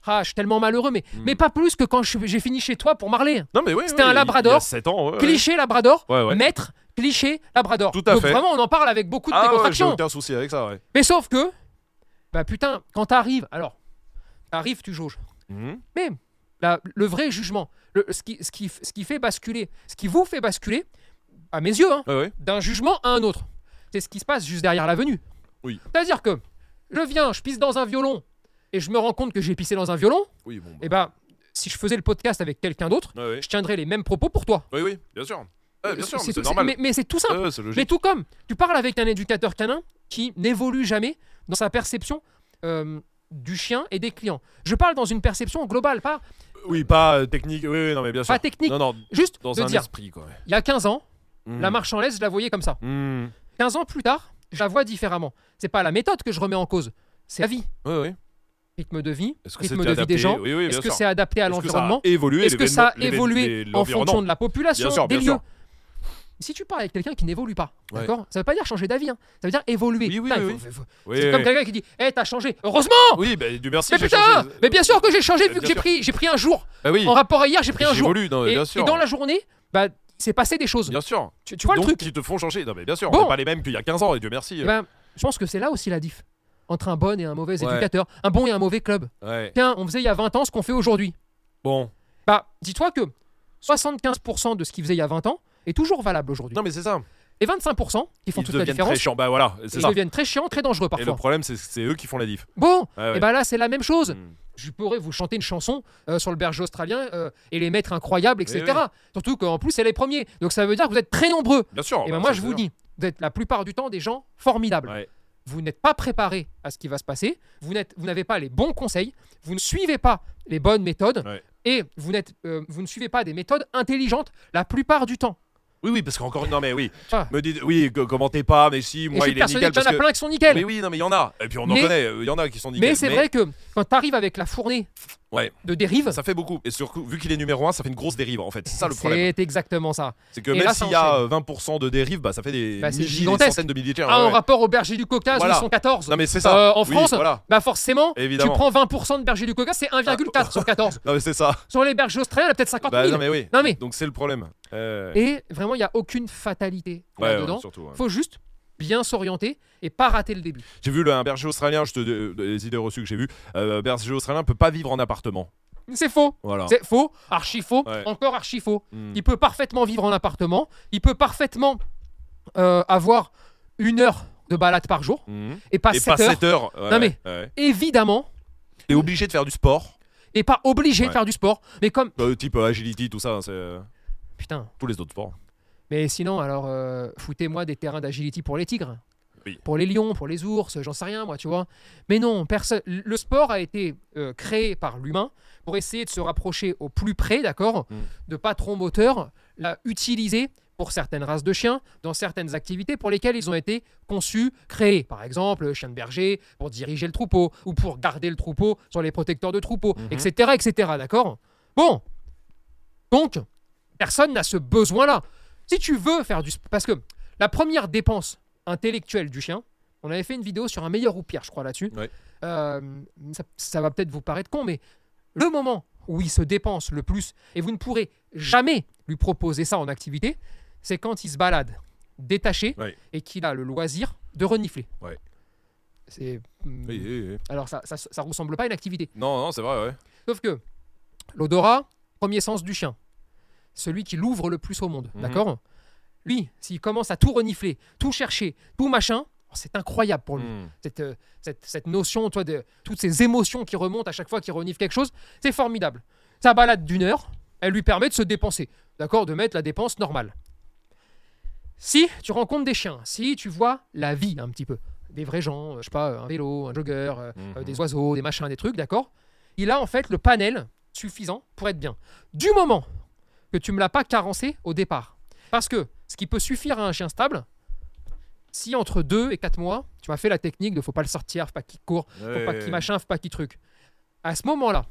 ah, je suis tellement malheureux, mais, Mm. mais pas plus que quand j'ai fini chez toi pour Marley. Non, mais oui. C'était oui, un il- Il y labrador. a 7 ans. ouais, ouais. Cliché Labrador, Ouais, maître, cliché Labrador. Tout à Donc fait. vraiment, on en parle avec beaucoup de Ah décontraction. aucun souci avec ça, ouais. Mais sauf que, bah putain, quand t'arrives, alors, t'arrives, tu jauges. Mhm. Mais la- le vrai jugement, le- ce, qui, ce, qui, ce qui fait basculer, ce qui vous fait basculer, à mes yeux, hein, Ouais, ouais. d'un jugement à un autre, c'est ce qui se passe juste derrière la venue. Oui. C'est-à-dire que je viens, je pisse dans un violon et je me rends compte que j'ai pissé dans un violon, Oui, bon. bah. et bah, si je faisais le podcast avec quelqu'un d'autre, Ouais, ouais. je tiendrais les mêmes propos pour toi. Oui, oui, bien sûr. Ouais, bien sûr, c'est tout- normal. Mais, mais c'est tout simple. Ouais, Mais tout comme tu parles avec un éducateur canin qui n'évolue jamais dans sa perception euh, du chien et des clients. Je parle dans une perception globale, pas, Oui, pas euh, technique. Oui, oui, non, mais bien sûr. pas technique. Non, non, Juste dans de un dire, esprit, quoi. il y a 15 ans, Mhm. la marche en laisse, je la voyais comme ça. Mhm. 15 ans plus tard, je la vois différemment. C'est pas la méthode que je remets en cause, c'est la vie. Ouais, ouais. Rythme de vie, rythme de vie des gens. Oui, oui, Est-ce que c'est adapté à Est-ce que ça a l'environnement évolué Est-ce que ça a évolué en fonction de la population, Bien sûr, des lieux sûr. Si tu parles avec quelqu'un qui n'évolue pas, Ouais. d'accord Ça veut pas dire changer d'avis, hein. ça veut dire évoluer. Oui, oui, oui, oui. Oui, c'est oui, comme oui. quelqu'un qui dit Hé, t'as changé. Heureusement Oui, bah, du merci. Mais putain changé. Mais bien sûr que j'ai changé Bah, vu que j'ai pris, j'ai pris un jour. Bah oui. En rapport à hier, j'ai pris un jour. Et, dans la journée, bah, c'est passé des choses. Bien sûr. Tu, tu vois Donc, le truc qui te font changer. Non, mais bien sûr. Bon. On n'est pas les mêmes qu'il y a 15 ans, et Dieu merci. Eh ben, Je pense que c'est là aussi la diff entre un bon et un mauvais Ouais. éducateur, un bon et un mauvais club. Ouais. Tiens, on faisait il y a 20 ans ce qu'on fait aujourd'hui. Bon. Bah, dis-toi que 75% de ce qu'ils faisaient il y a 20 ans est toujours valable aujourd'hui. Non, mais c'est ça. Et 25% qui font Ils toute la différence, très. Bah voilà, ils ça. deviennent très chiants, très dangereux Et le parfois. problème, c'est c'est eux qui font la diff. Bon, ouais. et bah là c'est la même chose. Mm. Je pourrais vous chanter une chanson euh, sur le berger australien euh, et les maîtres incroyables, etc. Oui. Surtout qu'en plus c'est les premiers. Donc ça veut dire que vous êtes très nombreux. Bien sûr. et bah, ben moi ça, je vous dis, vous êtes la plupart du temps des gens formidables. Ouais. Vous n'êtes pas préparé à ce qui va se passer. Vous n'avez pas les bons conseils. Vous ne suivez pas les bonnes méthodes. Ouais. Et vous, n'êtes, euh, vous ne suivez pas des méthodes intelligentes la plupart du temps. Oui, oui, parce qu'encore. Non, mais oui. Ah. Me dites, oui, que- commentez pas, mais si, et je moi, suis il est persuadé nickel. qu'il y en parce a que- plein qui sont nickel. Mais oui, non, mais il y en a. Et puis on en Mais- connaît. euh, Il y en a qui sont nickel. Mais c'est vrai que quand tu arrives avec la fournée Ouais. de dérive, Ça fait beaucoup. Et surtout, vu qu'il est numéro 1, ça fait une grosse dérive en fait. C'est ça le problème. c'est exactement ça. C'est que Et même s'il y a enchaîne. euh, 20% de dérive, bah ça fait des, Bah, milliers, des gigantesque. centaines de chiens. Ah, ouais, en rapport au berger du Caucase, Voilà. où ils sont 14. Non, mais c'est ça. Euh, en Oui, France, voilà. bah forcément, Évidemment. tu prends 20% de berger du Caucase, c'est 1,4 sur 14. Non, mais c'est ça. Sur les bergers australiens, il y a peut-être 50 Bah, 000. non, mais oui. Non, mais- Donc c'est le problème. Euh, Et vraiment, il n'y a aucune fatalité là-dedans. Il faut juste bien s'orienter et pas rater le début. J'ai vu le- un berger australien, je te euh, les idées reçues que j'ai vues. Euh, berger australien peut pas vivre en appartement. C'est faux. Voilà. C'est faux, archi faux, Ouais. encore archi faux. Hmm. Il peut parfaitement vivre en appartement. Il peut parfaitement euh, avoir une heure de balade par jour Mhm. et pas Et 7 pas heures. 7 heures. Ouais, Non, mais- ouais. Évidemment, T'es obligé de faire du sport. et pas obligé de faire du sport. Mais comme. Euh, type euh, agility, tout ça. hein, C'est Putain. tous les autres sports. Mais sinon, alors, euh, foutez-moi des terrains d'agility pour les tigres. Oui. pour les lions, pour les ours, j'en sais rien moi, tu vois. Mais non, personne. Le sport a été euh, créé par l'humain pour essayer de se rapprocher au plus près, d'accord, Mm. de patrons moteurs, l'a utilisé pour certaines races de chiens, dans certaines activités pour lesquelles ils ont été conçus, créés. Par exemple, le chien de berger pour diriger le troupeau, ou pour garder le troupeau sur les protecteurs de troupeau, Mhm. etc., etc., d'accord Bon, donc, personne n'a ce besoin-là. Si tu veux faire du... Parce que la première dépense intellectuelle du chien, on avait fait une vidéo sur un meilleur ou pire, je crois, là-dessus. Ouais. Euh, ça, ça va peut-être vous paraître con, mais le moment où il se dépense le plus, et vous ne pourrez jamais lui proposer ça en activité, c'est quand il se balade détaché Ouais. et qu'il a le loisir de renifler. Ouais. C'est... hmm, Oui, oui, oui. Alors ça, ça, ça ressemble pas à une activité. Non, non, c'est vrai, ouais. Sauf que l'odorat, premier sens du chien, celui qui l'ouvre le plus au monde, Mhm. d'accord? Lui, s'il commence à tout renifler, tout chercher, tout machin, oh, c'est incroyable pour lui. Hmm. Cette, euh, cette, cette notion, toi, de toutes ces émotions qui remontent à chaque fois qu'il renifle quelque chose, c'est formidable. Sa balade d'une heure, elle lui permet de se dépenser, d'accord? De mettre la dépense normale. Si tu rencontres des chiens, si tu vois la vie un petit peu, des vrais gens, euh, je sais pas, un vélo, un jogger, euh, Mhm. euh, des oiseaux, des machins, des trucs, d'accord? Il a en fait le panel suffisant pour être bien. Du moment que tu me l'as pas carencé au départ. Parce que ce qui peut suffire à un chien stable, si entre 2 et 4 mois, tu m'as fait la technique de faut pas le sortir, faut pas qu'il court, faut pas Ouais. qu'il machin, faut pas qu'il truc. À ce moment-là,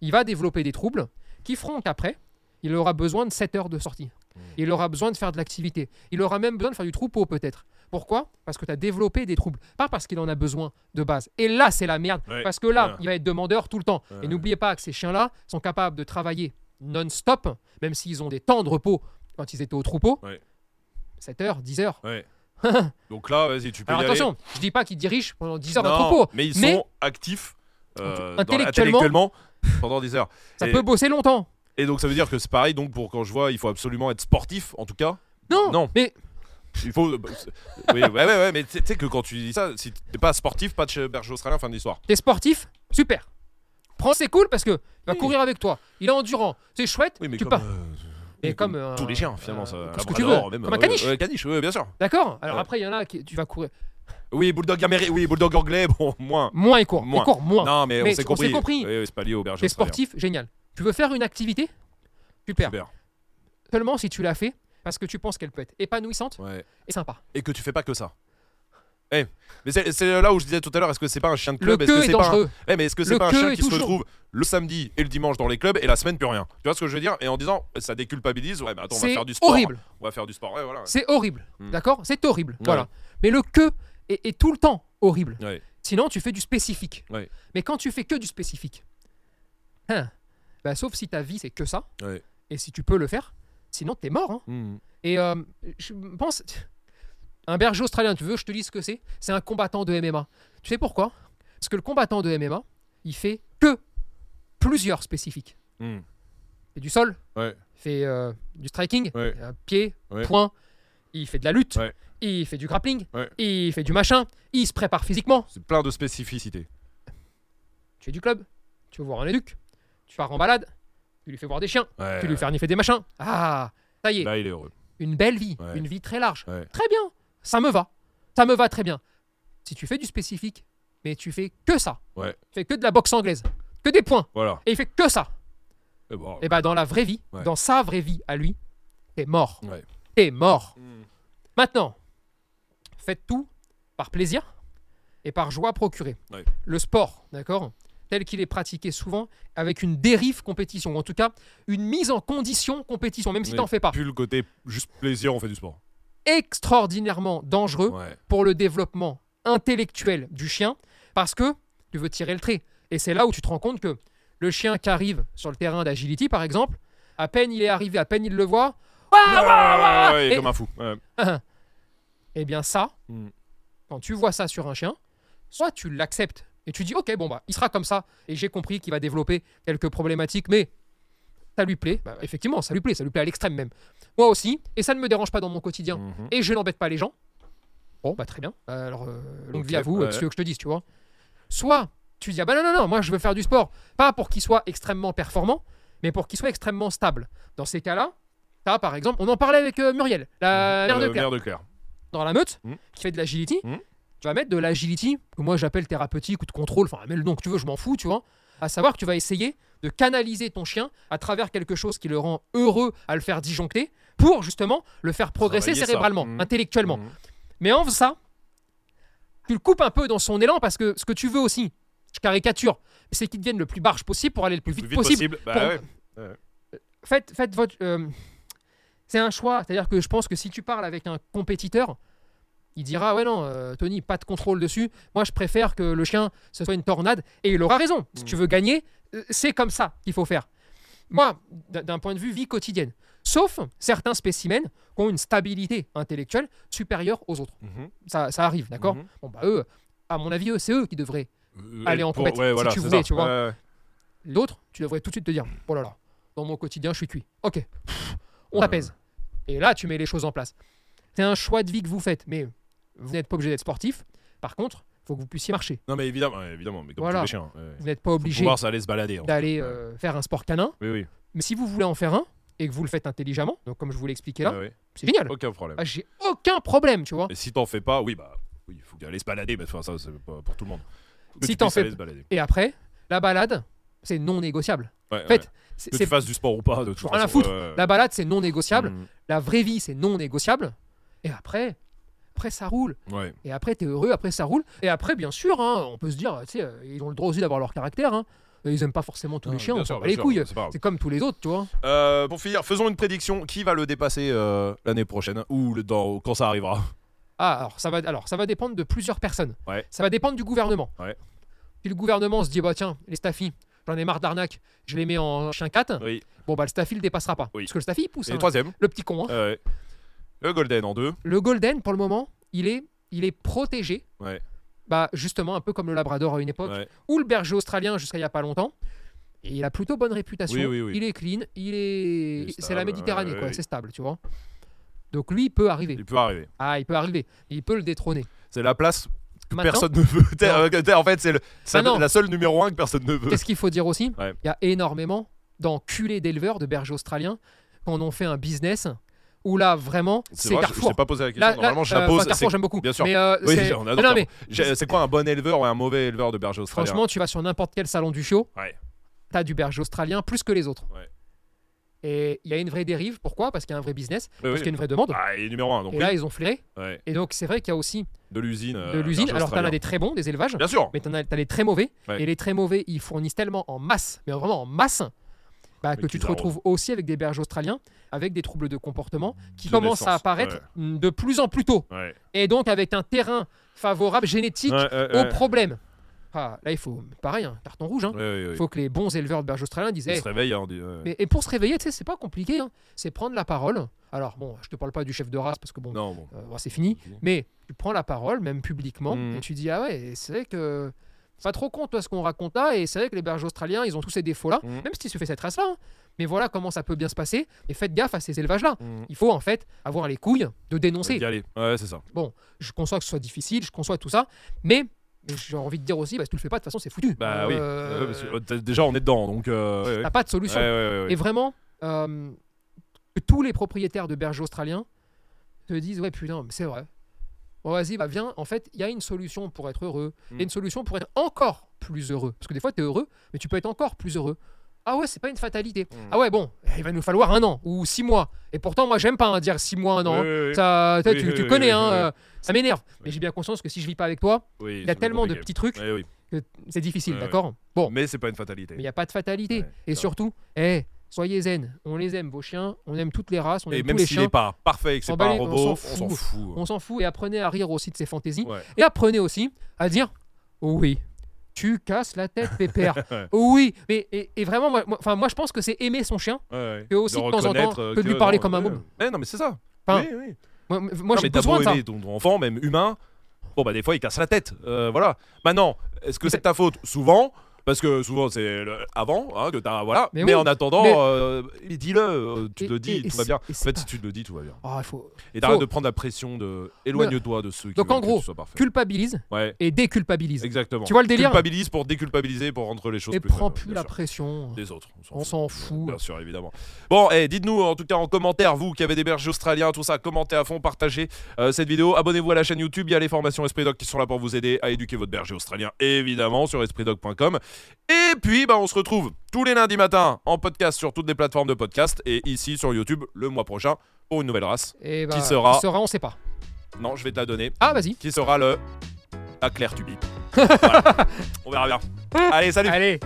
il va développer des troubles qui feront qu'après, il aura besoin de 7 heures de sortie. Mmh. Il aura besoin de faire de l'activité. Il aura même besoin de faire du troupeau peut-être. Pourquoi? Parce que tu as développé des troubles. Pas parce qu'il en a besoin de base. Et là, c'est la merde. Ouais, Parce que là, il va être demandeur tout le temps. Ouais. Et n'oubliez pas que ces chiens-là sont capables de travailler non-stop, même s'ils ont des temps de repos quand ils étaient au troupeau. Ouais. 7 heures, 10 heures. Ouais. Donc là, vas-y, tu peux Alors y attention, je dis pas qu'ils dirigent pendant 10 heures aller. Non, troupeau. mais ils mais- sont actifs euh, Intellectuellement. intellectuellement pendant 10 heures. Ça Et- peut bosser longtemps. Et donc ça veut dire que c'est pareil, donc pour quand je vois, il faut absolument être sportif, en tout cas. Non, Non. mais Il faut. bah, oui, ouais, ouais, ouais, mais tu sais que quand tu dis ça, si t'es pas sportif, pas de chez berger australien, fin de l'histoire. t'es sportif, super. Prends, c'est cool parce que il va courir avec toi. Il est endurant, c'est chouette. Oui, mais tu comme, pars. euh, Mais oui, comme, euh, tous les chiens, finalement, euh, ça. ce que tu veux. même, Comme un ouais, caniche. ouais, bien sûr. D'accord Alors après, il y en a qui tu vas courir. Oui, bulldog américain, oui, bulldog anglais, bon, moins. Moins il court. Moins. Il court moins. Non, mais, Mais on s'est compris. compris. Oui, oui, c'est pas lié au berger T'es sportif, génial. Tu veux faire une activité? Super. Super. Seulement si tu l'as fait parce que tu penses qu'elle peut être épanouissante Ouais. et sympa. Et que tu fais pas que ça. Eh, mais c'est là où je disais tout à l'heure, est-ce que c'est pas un chien de club? Est-ce que est c'est pas un- mais est-ce que c'est Le pas un chien est qui se retrouve le samedi et le dimanche dans les clubs et la semaine plus rien? Tu vois ce que je veux dire? Et en disant ça déculpabilise, ouais, mais attends, on va faire du sport. horrible. On va faire du sport, ouais, voilà. C'est horrible. Hmm. D'accord? C'est horrible. Ouais. Voilà. Mais le que est, est tout le temps horrible. Sinon, tu fais du spécifique. Mais quand tu fais que du spécifique, hein, bah, sauf si ta vie c'est que ça, et si tu peux le faire, sinon t'es mort. hein. Hmm. Et euh, je pense, un berger australien, tu veux que je te dise ce que c'est C'est un combattant de MMA. Tu sais pourquoi? Parce que le combattant de MMA, il fait que plusieurs spécifiques. Hmm. Il fait du sol, Ouais. il fait euh, du striking, Ouais. pied, Ouais. point, il fait de la lutte, il fait du grappling, il fait du machin, il se prépare physiquement. C'est plein de spécificités. Tu fais du club, tu veux voir un éduc, tu pars en balade, tu lui fais voir des chiens, tu lui fais renifler des machins. Ah, ça y est, Là, il est heureux. une belle vie, une vie très large. Très bien, ça me va. Ça me va très bien. Si tu fais du spécifique, mais tu fais que ça, Ouais. tu fais que de la boxe anglaise, que des points, Voilà. et il fait que ça, Et bon, et bah dans la vraie vie, Ouais. dans sa vraie vie à lui, t'es mort. Ouais. T'es mort. Hmm. Maintenant, faites tout par plaisir et par joie procurée. Ouais. Le sport, d'accord tel qu'il est pratiqué souvent, avec une dérive compétition, ou en tout cas une mise en condition compétition, même si Mais t'en fais pas. Plus le côté juste plaisir, on fait du sport. Extraordinairement dangereux Ouais. pour le développement intellectuel du chien, parce que tu veux tirer le trait. Et c'est là où tu te rends compte que le chien qui arrive sur le terrain d'agility, par exemple, à peine il est arrivé, à peine il le voit, Ouais, est Et- comme un fou. Ouais. eh bien ça, Hmm. quand tu vois ça sur un chien, soit tu l'acceptes et tu dis ok bon bah il sera comme ça et j'ai compris qu'il va développer quelques problématiques mais ça lui plaît, Bah, effectivement ça lui plaît, ça lui plaît à l'extrême même. Moi aussi et ça ne me dérange pas dans mon quotidien Mhm. et je n'embête pas les gens. Bon bah très bien, alors euh, longue vie à vous, ouais. euh, ce que je te dise tu vois. Soit tu dis ah bah non non non moi je veux faire du sport pas pour qu'il soit extrêmement performant mais pour qu'il soit extrêmement stable. Dans ces cas-là, t'as par exemple on en parlait avec euh, Muriel, la mère de Euh, Claire. dans la meute, Mm. qui fait de l'agility, Mm. tu vas mettre de l'agility, que moi j'appelle thérapeutique ou de contrôle, enfin, mets le nom que tu veux, je m'en fous, tu vois. À savoir que tu vas essayer de canaliser ton chien à travers quelque chose qui le rend heureux à le faire disjoncter pour justement le faire progresser cérébralement, Mhm. intellectuellement. Mhm. Mais en ça, tu le coupes un peu dans son élan parce que ce que tu veux aussi, je caricature, c'est qu'il devienne le plus barge possible pour aller le plus vite, Plus vite possible. possible. Bah pour- ouais. Faites, faites votre. euh, c'est un choix. C'est-à-dire que je pense que si tu parles avec un compétiteur, il dira Ouais, non, euh, Tony, pas de contrôle dessus. Moi, je préfère que le chien, ce soit une tornade. Et il aura raison. Si Mm. tu veux gagner, euh, c'est comme ça qu'il faut faire. Moi, d'un point de vue vie quotidienne, sauf certains spécimens qui ont une stabilité intellectuelle supérieure aux autres. Mhm. Ça, ça arrive, d'accord Mhm. Bon, bah, eux, à mon avis, eux, c'est eux qui devraient. Euh, Aller en pour- compète, ouais, si voilà, tu c'est voulais, ça. tu vois. Ouais, ouais. L'autre, tu devrais tout de suite te dire Oh là là, dans mon quotidien, je suis cuit. Ok, on Ouais. t'apaise. Et là, tu mets les choses en place. C'est un choix de vie que vous faites, mais vous n'êtes pas obligé d'être sportif. Par contre, il faut que vous puissiez marcher. Non, mais évidemment, évidemment, mais comme Voilà. tous les chiens. ouais. Vous n'êtes pas obligé d'aller euh, faire un sport canin. Oui, oui. Mais si vous voulez en faire un et que vous le faites intelligemment, donc comme je vous l'ai expliqué là, c'est génial. Aucun problème. Ah, J'ai aucun problème, tu vois. Et si t'en fais pas, oui, bah, oui, il faut aller se balader, mais ça, c'est pas pour tout le monde. Que Si t'en fais- aller se balader. Et après, la balade, c'est non négociable. Ouais, En fait, ouais. c'est que tu fasses du sport ou pas, de toute rien à façon, foutre. ouais, ouais. la balade, c'est non négociable. Mm. La vraie vie, c'est non négociable. Et après, après ça roule. Ouais. Et après, t'es heureux, après ça roule. Et après, bien sûr, hein, on peut se dire, tu sais, euh, ils ont le droit aussi d'avoir leur caractère. hein. Ils aiment pas forcément tous les Non, chiens, on sûr, les sûr, couilles. c'est comme tous les autres, tu vois. Euh, pour finir, faisons une prédiction. Qui va le dépasser euh, l'année prochaine? Ou le, dans, quand ça arrivera? Ah, alors ça, va, alors ça va dépendre de plusieurs personnes. Ouais. Ça va dépendre du gouvernement. Ouais. Si le gouvernement se dit, bah tiens, les staffis, j'en ai marre d'arnaque, je les mets en chien 4, Oui. bon, bah le staffy le dépassera pas. Oui. Parce que le staffy, il pousse. Et hein. troisième Le petit con. hein. Ouais. Le Golden en deux. Le golden, pour le moment, il est, il est protégé. Ouais. Bah, justement, un peu comme le labrador à une époque. Ouais. ou le berger australien jusqu'à il n'y a pas longtemps. Et il a plutôt bonne réputation. Oui, oui, oui. Il est clean, il est. est C'est la Méditerranée, quoi. C'est stable, tu vois. Donc lui, il peut arriver. Il peut arriver. Ah, il peut arriver. Il peut le détrôner. C'est la place que Maintenant, personne ne veut. Euh, en fait, c'est Maintenant. la seule numéro un que personne ne veut. qu'est-ce qu'il faut dire aussi? Ouais. Il y a énormément d'enculés d'éleveurs, de bergers australiens, qui en ont fait un business où là, vraiment, c'est vrai, je- Je Carrefour. t'ai pas posé la question. Là, Normalement, je la euh, pose. enfin, Carrefour, j'aime beaucoup. bien sûr. Mais, euh, Oui, c'est- mais C'est quoi un bon éleveur ou un mauvais éleveur de berger australien franchement, tu vas sur n'importe quel salon du chiot, Ouais. t'as du berger australien plus que les autres. Ouais. Et il y a une vraie dérive. Pourquoi? Parce qu'il y a un vrai business, Oui, parce oui. qu'il y a une vraie demande. Ah, il est numéro un. Donc Et oui. là, ils ont flairé. Ouais. Et donc, c'est vrai qu'il y a aussi De l'usine. de euh, l'usine. berger Alors, tu en as des très bons, des élevages, Bien sûr. mais tu as, les très mauvais. Ouais. Et les très mauvais, ils fournissent tellement en masse, mais vraiment en masse, bah, que tu te retrouves aussi avec des bergers australiens, avec des troubles de comportement qui De commencent à apparaître ouais. mm, de plus en plus tôt. Ouais. Et donc, avec un terrain favorable génétique Ouais, au problème. Ah, là, il faut, pareil, un carton rouge. hein. Il ouais. faut que les bons éleveurs de bergers australiens disent Il Eh, se réveille. hein, on dit, mais, Et pour se réveiller, tu sais, c'est pas compliqué. hein. C'est prendre la parole. Alors, bon, je te parle pas du chef de race parce que bon, euh, bon, c'est fini. Mais tu prends la parole, même publiquement, Mhm. et tu dis Ah ouais, c'est vrai que pas trop con, toi, ce qu'on raconte là. Et c'est vrai que les bergers australiens, ils ont tous ces défauts-là, Mhm. même si tu fais cette race-là. hein. Mais voilà comment ça peut bien se passer. Et faites gaffe à ces élevages-là. Mhm. Il faut en fait avoir les couilles de dénoncer. D'y aller. Ouais, c'est ça. Je conçois que ce soit difficile, je conçois tout ça. Mais j'ai envie de dire aussi, bah, si tu le fais pas, de toute façon, c'est foutu. Bah oui. Euh, Ouais, parce que, euh, déjà, on est dedans. Donc. euh, ouais, ouais. T'as pas de solution. Ouais. Et vraiment, euh, tous les propriétaires de bergers australiens te disent Ouais, putain, mais c'est vrai. Bon, vas-y, bah viens. En fait, il y a une solution pour être heureux. Il y Mm. a une solution pour être encore plus heureux. Parce que des fois, tu es heureux, mais tu peux être encore plus heureux. Ah ouais, c'est pas une fatalité. Mm. Ah ouais, bon, il va nous falloir un an ou six mois. Et pourtant, moi, j'aime pas hein, dire six mois, un an. Ça, tu, Oui, tu- oui, tu oui, connais, hein, euh, ça m'énerve. Mais j'ai bien conscience que si je vis pas avec toi, il y a tellement de petits trucs oui. que c'est difficile, d'accord? Bon, Mais c'est pas une fatalité. mais il n'y a pas de fatalité. Ouais, Et surtout, eh, soyez zen. On les aime, vos chiens. On aime toutes les races. On Et aime même tous les s'il chiens. est pas parfait et que c'est pas un on robot, s'en on s'en fout. fout. On s'en fout et apprenez à rire aussi de ses fantaisies. Ouais. Et apprenez aussi à dire oui, tu casses la tête, pépère. Ouais. oui, mais et, et vraiment, moi, moi- enfin, moi, je pense que c'est aimer son chien Ouais, ouais. que aussi de, temps en temps reconnaître, euh, que de lui parler non, comme un ouais. môme. Ouais, non, mais c'est ça. Enfin, oui, oui. Moi, moi, Non, j'ai mais t'as besoin beau de ça. aimer ton ton enfant, même humain. Bon, bah, des fois, il casse la tête. Euh, voilà. Maintenant, est-ce que c'est ta faute? Souvent. Parce que souvent c'est le- avant hein, que t'as voilà. Mais Mais, oui, en attendant, mais- euh, dis-le, euh, tu Et- te le dis, et- et tout va bien. et En fait, si tu te le dis, tout va bien. Il faut Et t'arrêtes Faut- de prendre la pression de éloigne-toi de ceux qui Donc, en gros, culpabilise Ouais, et déculpabilise. exactement. Tu vois le délire Culpabilise pour déculpabiliser, pour rendre les choses Et plus prends fun, plus la pression. des autres. On s'en fout. Bien sûr, évidemment. Bon, et dites-nous en tout cas en commentaire, vous qui avez des bergers australiens, tout ça, commentez à fond, partagez euh, cette vidéo, abonnez-vous à la chaîne YouTube, il y a les formations Esprit Dog qui sont là pour vous aider à éduquer votre berger australien, évidemment, sur espritdog.com. Et puis, bah, on se retrouve tous les lundis matins en podcast sur toutes les plateformes de podcast et ici sur YouTube le mois prochain pour une nouvelle race. Et bah, Qui sera Qui sera, on sait pas. Non, je vais te la donner. Ah, vas-y. Qui sera le. La Claire Tubi. Voilà. On verra bien. Allez, salut Allez.